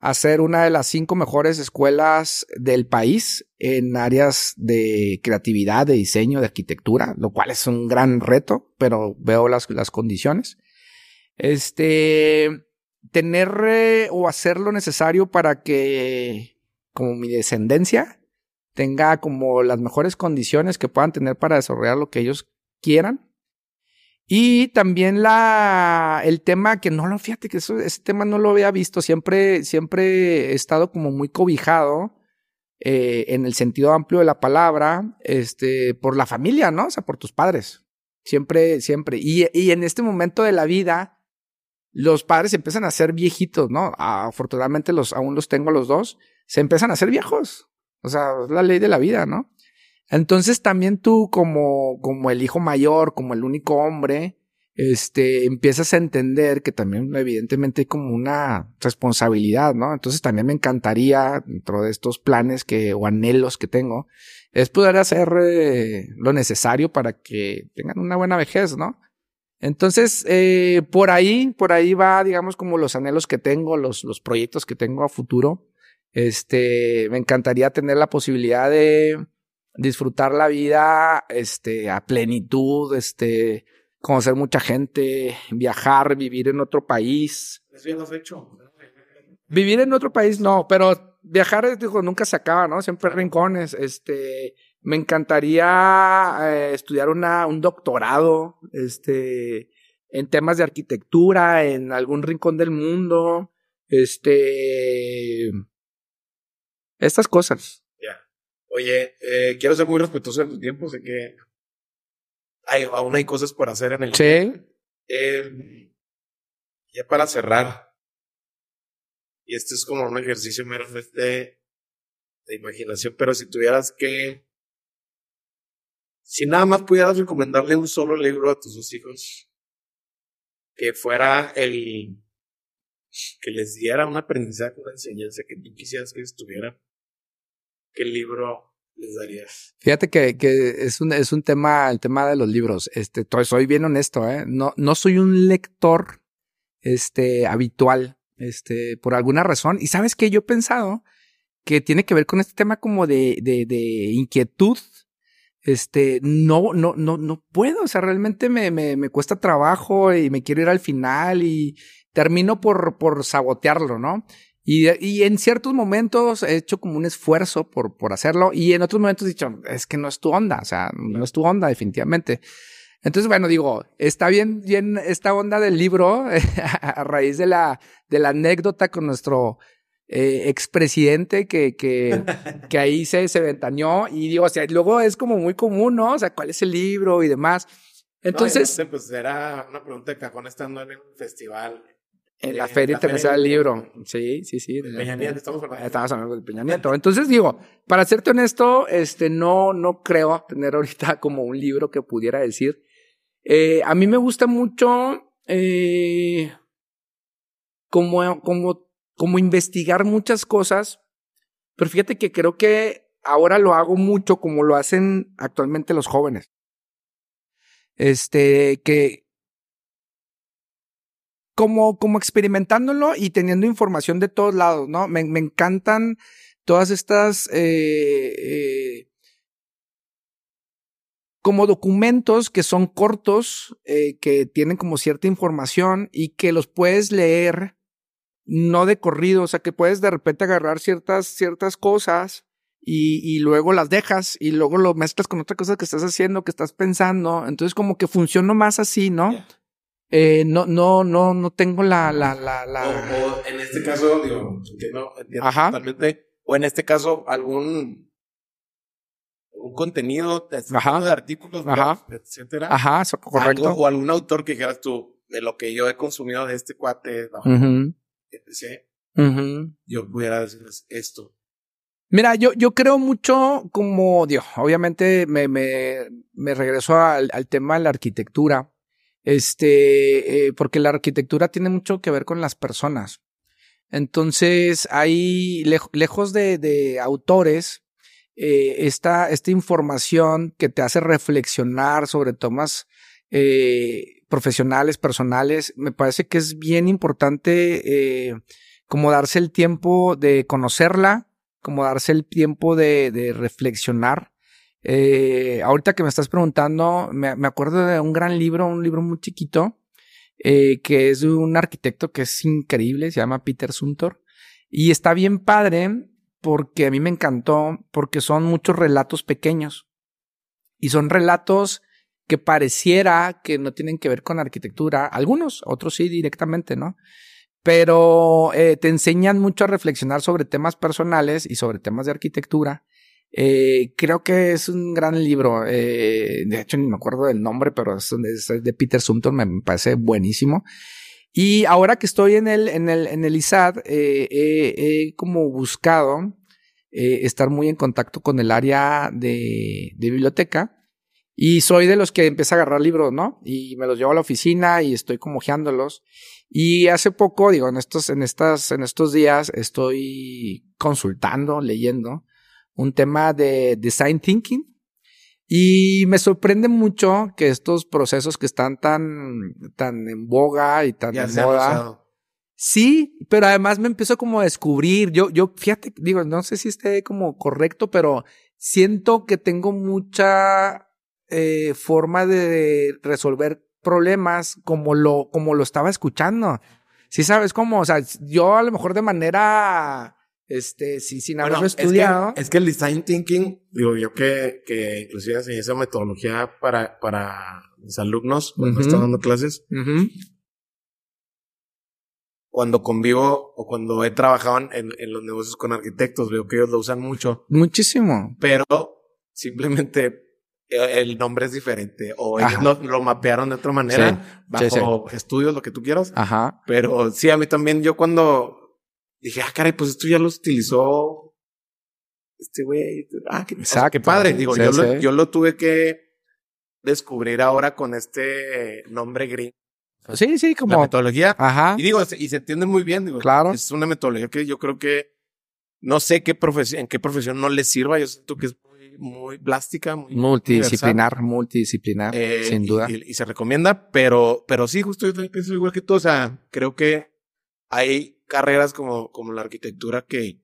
a ser una de las cinco mejores escuelas del país en áreas de creatividad, de diseño, de arquitectura, lo cual es un gran reto, pero veo las, las condiciones. Este, tener eh, o hacer lo necesario para que, como mi descendencia, tenga como las mejores condiciones que puedan tener para desarrollar lo que ellos quieran. Y también la, el tema que no lo, fíjate que ese tema no lo había visto, siempre, siempre he estado como muy cobijado eh, en el sentido amplio de la palabra, este, por la familia, ¿no? O sea, por tus padres. Siempre, siempre. Y, y en este momento de la vida, los padres empiezan a ser viejitos, ¿no? Afortunadamente los, aún los tengo los dos, se empiezan a ser viejos. O sea, es la ley de la vida, ¿no? Entonces también tú como, como el hijo mayor, como el único hombre, este, empiezas a entender que también evidentemente hay como una responsabilidad, ¿no? Entonces también me encantaría, dentro de estos planes que, o anhelos que tengo, es poder hacer eh, lo necesario para que tengan una buena vejez, ¿no? Entonces, eh, por ahí, por ahí va, digamos, como los anhelos que tengo, los, los proyectos que tengo a futuro. Este, me encantaría tener la posibilidad de disfrutar la vida, este, a plenitud, este, conocer mucha gente, viajar, vivir en otro país. ¿Eso ya lo has hecho? Vivir en otro país no, pero viajar, digo, nunca se acaba, ¿no? Siempre rincones, este, me encantaría eh, estudiar una, un doctorado, este, en temas de arquitectura, en algún rincón del mundo, este, estas cosas. Ya. Oye, eh, quiero ser muy respetuoso de tu tiempo, sé que hay, aún hay cosas por hacer en el... Sí. Eh, ya para cerrar, y este es como un ejercicio meramente de, de imaginación, pero si tuvieras que, si nada más pudieras recomendarle un solo libro a tus dos hijos, que fuera el que les diera un aprendizaje, una enseñanza que tú quisieras que estuvieran, ¿qué libro les darías? Fíjate que, que es un, es un tema, el tema de los libros. Este, soy bien honesto, ¿eh? No, no soy un lector, este, habitual, este, por alguna razón. Y sabes que yo he pensado que tiene que ver con este tema como de, de, de inquietud. Este, no, no, no, no puedo. O sea, realmente me, me, me cuesta trabajo y me quiero ir al final y termino por, por sabotearlo, ¿no? Y, y, en ciertos momentos he hecho como un esfuerzo por, por hacerlo y en otros momentos he dicho, es que no es tu onda, o sea, no es tu onda definitivamente. Entonces, bueno, digo, está bien, bien esta onda del libro a raíz de la, de la anécdota con nuestro eh, expresidente que, que, que ahí se, se ventaneó y digo, o sea, luego es como muy común, ¿no? O sea, ¿cuál es el libro y demás? Entonces... No, pues era una pregunta de cajón estando en un festival en la Feria Internacional del Libro. Sí, sí, sí. Peña Nieto, estamos hablando. Estamos hablando de Peña Nieto. Entonces digo, para serte honesto, este, no, no creo tener ahorita como un libro que pudiera decir. Eh, a mí me gusta mucho, eh, como, como, como investigar muchas cosas, pero fíjate que creo que ahora lo hago mucho como lo hacen actualmente los jóvenes. Este, que, como, como experimentándolo y teniendo información de todos lados, ¿no? Me, me encantan todas estas eh, eh, como documentos que son cortos, eh, que tienen como cierta información y que los puedes leer no de corrido, o sea que puedes de repente agarrar ciertas, ciertas cosas y, y luego las dejas y luego lo mezclas con otra cosa que estás haciendo, que estás pensando. Entonces como que funciona más así, ¿no? Eh, no, no, no, no tengo la, la, la, la... O, o, en este caso, digo, entiendo, entiendo Ajá. totalmente. O en este caso, algún, un contenido de, Ajá. de artículos, Ajá. etcétera. Ajá, eso, correcto. Algo, o algún autor que dijeras tú, de lo que yo he consumido de este cuate, uh -huh. etc., uh -huh. yo pudiera decirles esto. Mira, yo, yo creo mucho como, Dios, obviamente me, me, me regreso al, al tema de la arquitectura este, eh, porque la arquitectura tiene mucho que ver con las personas. Entonces, hay, lej lejos de, autores, eh, esta, esta información que te hace reflexionar sobre temas eh, profesionales, personales, me parece que es bien importante como darse el tiempo de conocerla, como darse el tiempo de reflexionar. Eh, ahorita que me estás preguntando, me, acuerdo de un gran libro, un libro muy chiquito, eh, que es de un arquitecto que es increíble, se llama Peter Suntor, y está bien padre porque a mí me encantó, porque son muchos relatos pequeños, y son relatos que pareciera que no tienen que ver con arquitectura, algunos, otros sí directamente, ¿no? Pero eh, te enseñan mucho a reflexionar sobre temas personales y sobre temas de arquitectura. Eh, creo que es un gran libro. Eh, de hecho, ni me acuerdo del nombre, pero es, de Peter Sumter, me, parece buenísimo. Y ahora que estoy en el, en el, en el ISAD, he como buscado estar muy en contacto con el área de, de biblioteca y soy de los que empieza a agarrar libros, ¿no? Y me los llevo a la oficina y estoy como ojeándolos. Y hace poco, digo, en estos, en estas, en estos días estoy consultando, leyendo un tema de design thinking. Y me sorprende mucho que estos procesos que están tan, tan en boga y tan en moda. Sí, pero además me empiezo como a descubrir. Yo, yo, fíjate, digo, no sé si esté como correcto, pero siento que tengo mucha eh, forma de resolver problemas como lo, como lo estaba escuchando. Sí, sabes cómo, o sea, yo a lo mejor de manera, este, sí, sin haberlo estudiado. Es que, el design thinking, digo yo que, que inclusive enseñé esa metodología para, para mis alumnos cuando están dando clases. Cuando convivo o cuando he trabajado en, en los negocios con arquitectos, veo que ellos lo usan mucho. Muchísimo. Pero simplemente eh, el nombre es diferente o ellos lo, mapearon de otra manera bajo estudios, lo que tú quieras. Ajá. Pero sí, a mí también, yo cuando dije, ah, caray, pues esto ya lo utilizó este güey. Ah, qué, qué padre. Digo, yo, lo, yo lo tuve que descubrir ahora con este nombre green. Sí, sí, como. La metodología. Ajá. Y digo, y se entiende muy bien. Digo, claro. Es una metodología que yo creo que no sé qué profesión, en qué profesión no les sirva. Yo siento que es muy plástica, muy multidisciplinar, multidisciplinar, eh, sin duda. Y, se recomienda, pero, pero sí, justo yo pienso igual que tú. O sea, creo que hay carreras como, como la arquitectura que,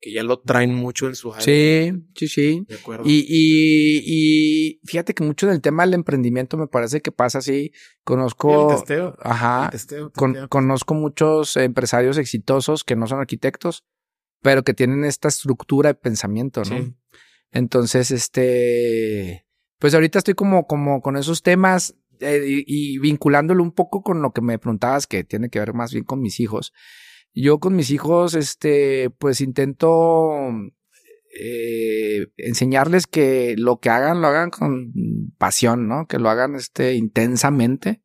que ya lo traen mucho en su área. Sí, sí, sí. De acuerdo. Y, y, y fíjate que mucho del tema del emprendimiento me parece que pasa así. Conozco. El testeo. Ajá. conozco muchos empresarios exitosos que no son arquitectos, pero que tienen esta estructura de pensamiento, ¿no? Sí. Entonces, este, pues ahorita estoy como, como con esos temas eh, y, vinculándolo un poco con lo que me preguntabas, que tiene que ver más bien con mis hijos. Yo con mis hijos, este, pues intento eh, enseñarles que lo que hagan, lo hagan con pasión, ¿no? Que lo hagan, este, intensamente.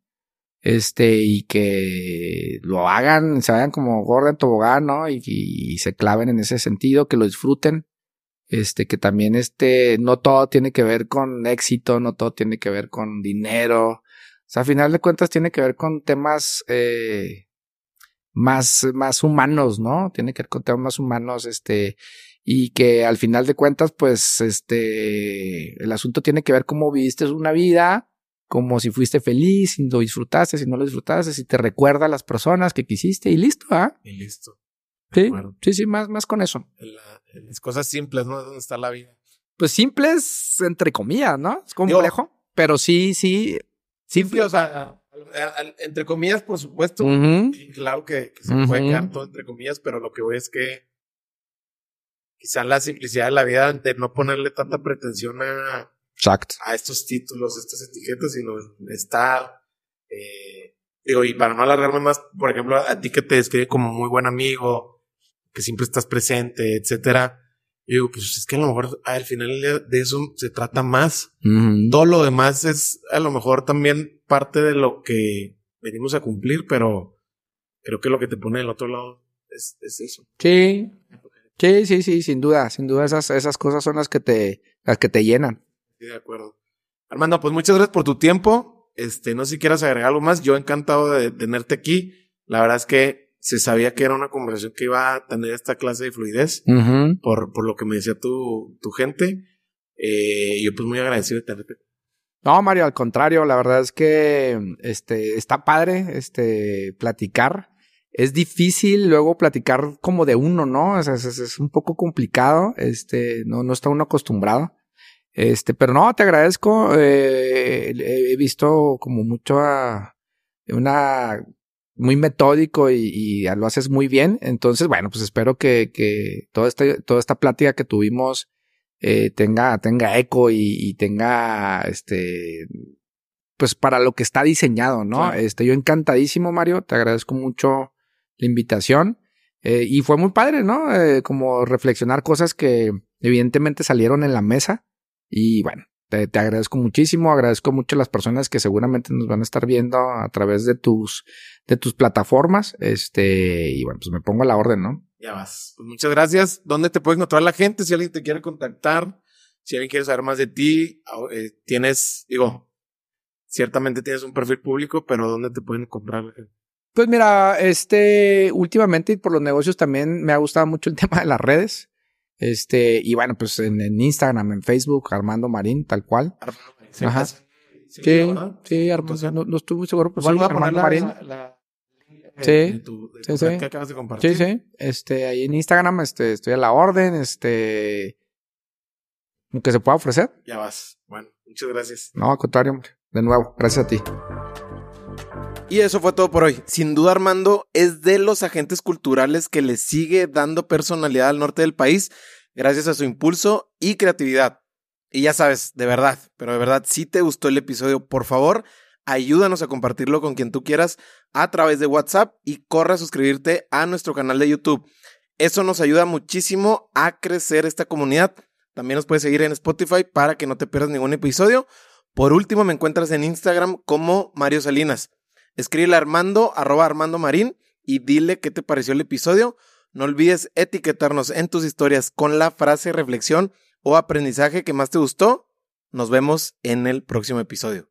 Este, y que lo hagan, se vayan como gorda en tobogán, ¿no? Y, se claven en ese sentido, que lo disfruten este, que también este, no todo tiene que ver con éxito, no todo tiene que ver con dinero. O sea, a final de cuentas tiene que ver con temas eh, más, más humanos, ¿no? Tiene que ver con temas más humanos, este, y que al final de cuentas, pues, este, el asunto tiene que ver cómo viviste una vida, como si fuiste feliz, si lo disfrutaste, si no lo disfrutaste, si te recuerda a las personas que quisiste y listo, ¿ah? Y listo. Sí, sí, sí, más, más con eso. las cosas simples, ¿no? ¿Dónde está la vida? Pues simples, entre comillas, ¿no? Es complejo, pero sí, sí. Simple, o sea, entre comillas, por supuesto. claro que, se puede quedar todo entre comillas, pero lo que voy es que quizá la simplicidad de la vida de no ponerle tanta pretensión a, a estos títulos, estas etiquetas, sino estar eh, digo, y para no alargarme más, por ejemplo, a ti que te describe como muy buen amigo, que siempre estás presente, etcétera. Yo digo, pues es que a lo mejor al final de eso se trata más. Todo lo demás es a lo mejor también parte de lo que venimos a cumplir, pero creo que lo que te pone del otro lado es, eso. Sí. Sí, sí, sí, sin duda, sin duda esas, esas cosas son las que te, las que te llenan. Sí, de acuerdo. Armando, pues muchas gracias por tu tiempo. Este, no sé si quieras agregar algo más. Yo encantado de tenerte aquí. La verdad es que se sabía que era una conversación que iba a tener esta clase de fluidez por, por lo que me decía tu, tu gente. Eh, yo pues muy agradecido de tenerte. No, Mario, al contrario, la verdad es que este está padre este platicar es difícil luego platicar como de uno, ¿no? O sea, es, es un poco complicado, este, no, no está uno acostumbrado. Este, pero no, te agradezco. Eh, he visto como mucho a una muy metódico y, y, lo haces muy bien. Entonces, bueno, pues espero que, que toda esta, toda esta plática que tuvimos eh, tenga, tenga eco y, y, tenga este pues para lo que está diseñado, ¿no? Este, yo encantadísimo, Mario, te agradezco mucho la invitación. Eh, y fue muy padre, ¿no? Eh, como reflexionar cosas que evidentemente salieron en la mesa. Y bueno, te, te, agradezco muchísimo, agradezco mucho a las personas que seguramente nos van a estar viendo a través de tus, de tus plataformas. Este, y bueno, pues me pongo a la orden, ¿no? Ya vas. Pues muchas gracias. ¿Dónde te puede encontrar la gente? Si alguien te quiere contactar, si alguien quiere saber más de ti, eh, tienes, digo, ciertamente tienes un perfil público, pero ¿dónde te pueden comprar? Pues mira, este, últimamente por los negocios también me ha gustado mucho el tema de las redes. Este, y bueno, pues en, en Instagram, en Facebook, Armando Marín, tal cual. Armando Marín. ¿sí? Ajá. Sí, sí, sí Armando, no, no, estuve muy seguro, pero sí, Armando Marín. La, la, sí, de tu, de sí, tu sí. que acabas de compartir. Sí, sí. Este, ahí en Instagram, este, estoy a la orden, este, que se pueda ofrecer. Ya vas. Bueno, muchas gracias. No, al contrario, hombre. De nuevo, gracias a ti. Y eso fue todo por hoy. Sin duda Armando es de los agentes culturales que le sigue dando personalidad al norte del país gracias a su impulso y creatividad. Y ya sabes, de verdad, pero de verdad, si te gustó el episodio, por favor, ayúdanos a compartirlo con quien tú quieras a través de WhatsApp y corre a suscribirte a nuestro canal de YouTube. Eso nos ayuda muchísimo a crecer esta comunidad. También nos puedes seguir en Spotify para que no te pierdas ningún episodio. Por último, me encuentras en Instagram como Mario Salinas. Escríbele a Armando, arroba Armando Marín, y dile qué te pareció el episodio. No olvides etiquetarnos en tus historias con la frase reflexión o aprendizaje que más te gustó. Nos vemos en el próximo episodio.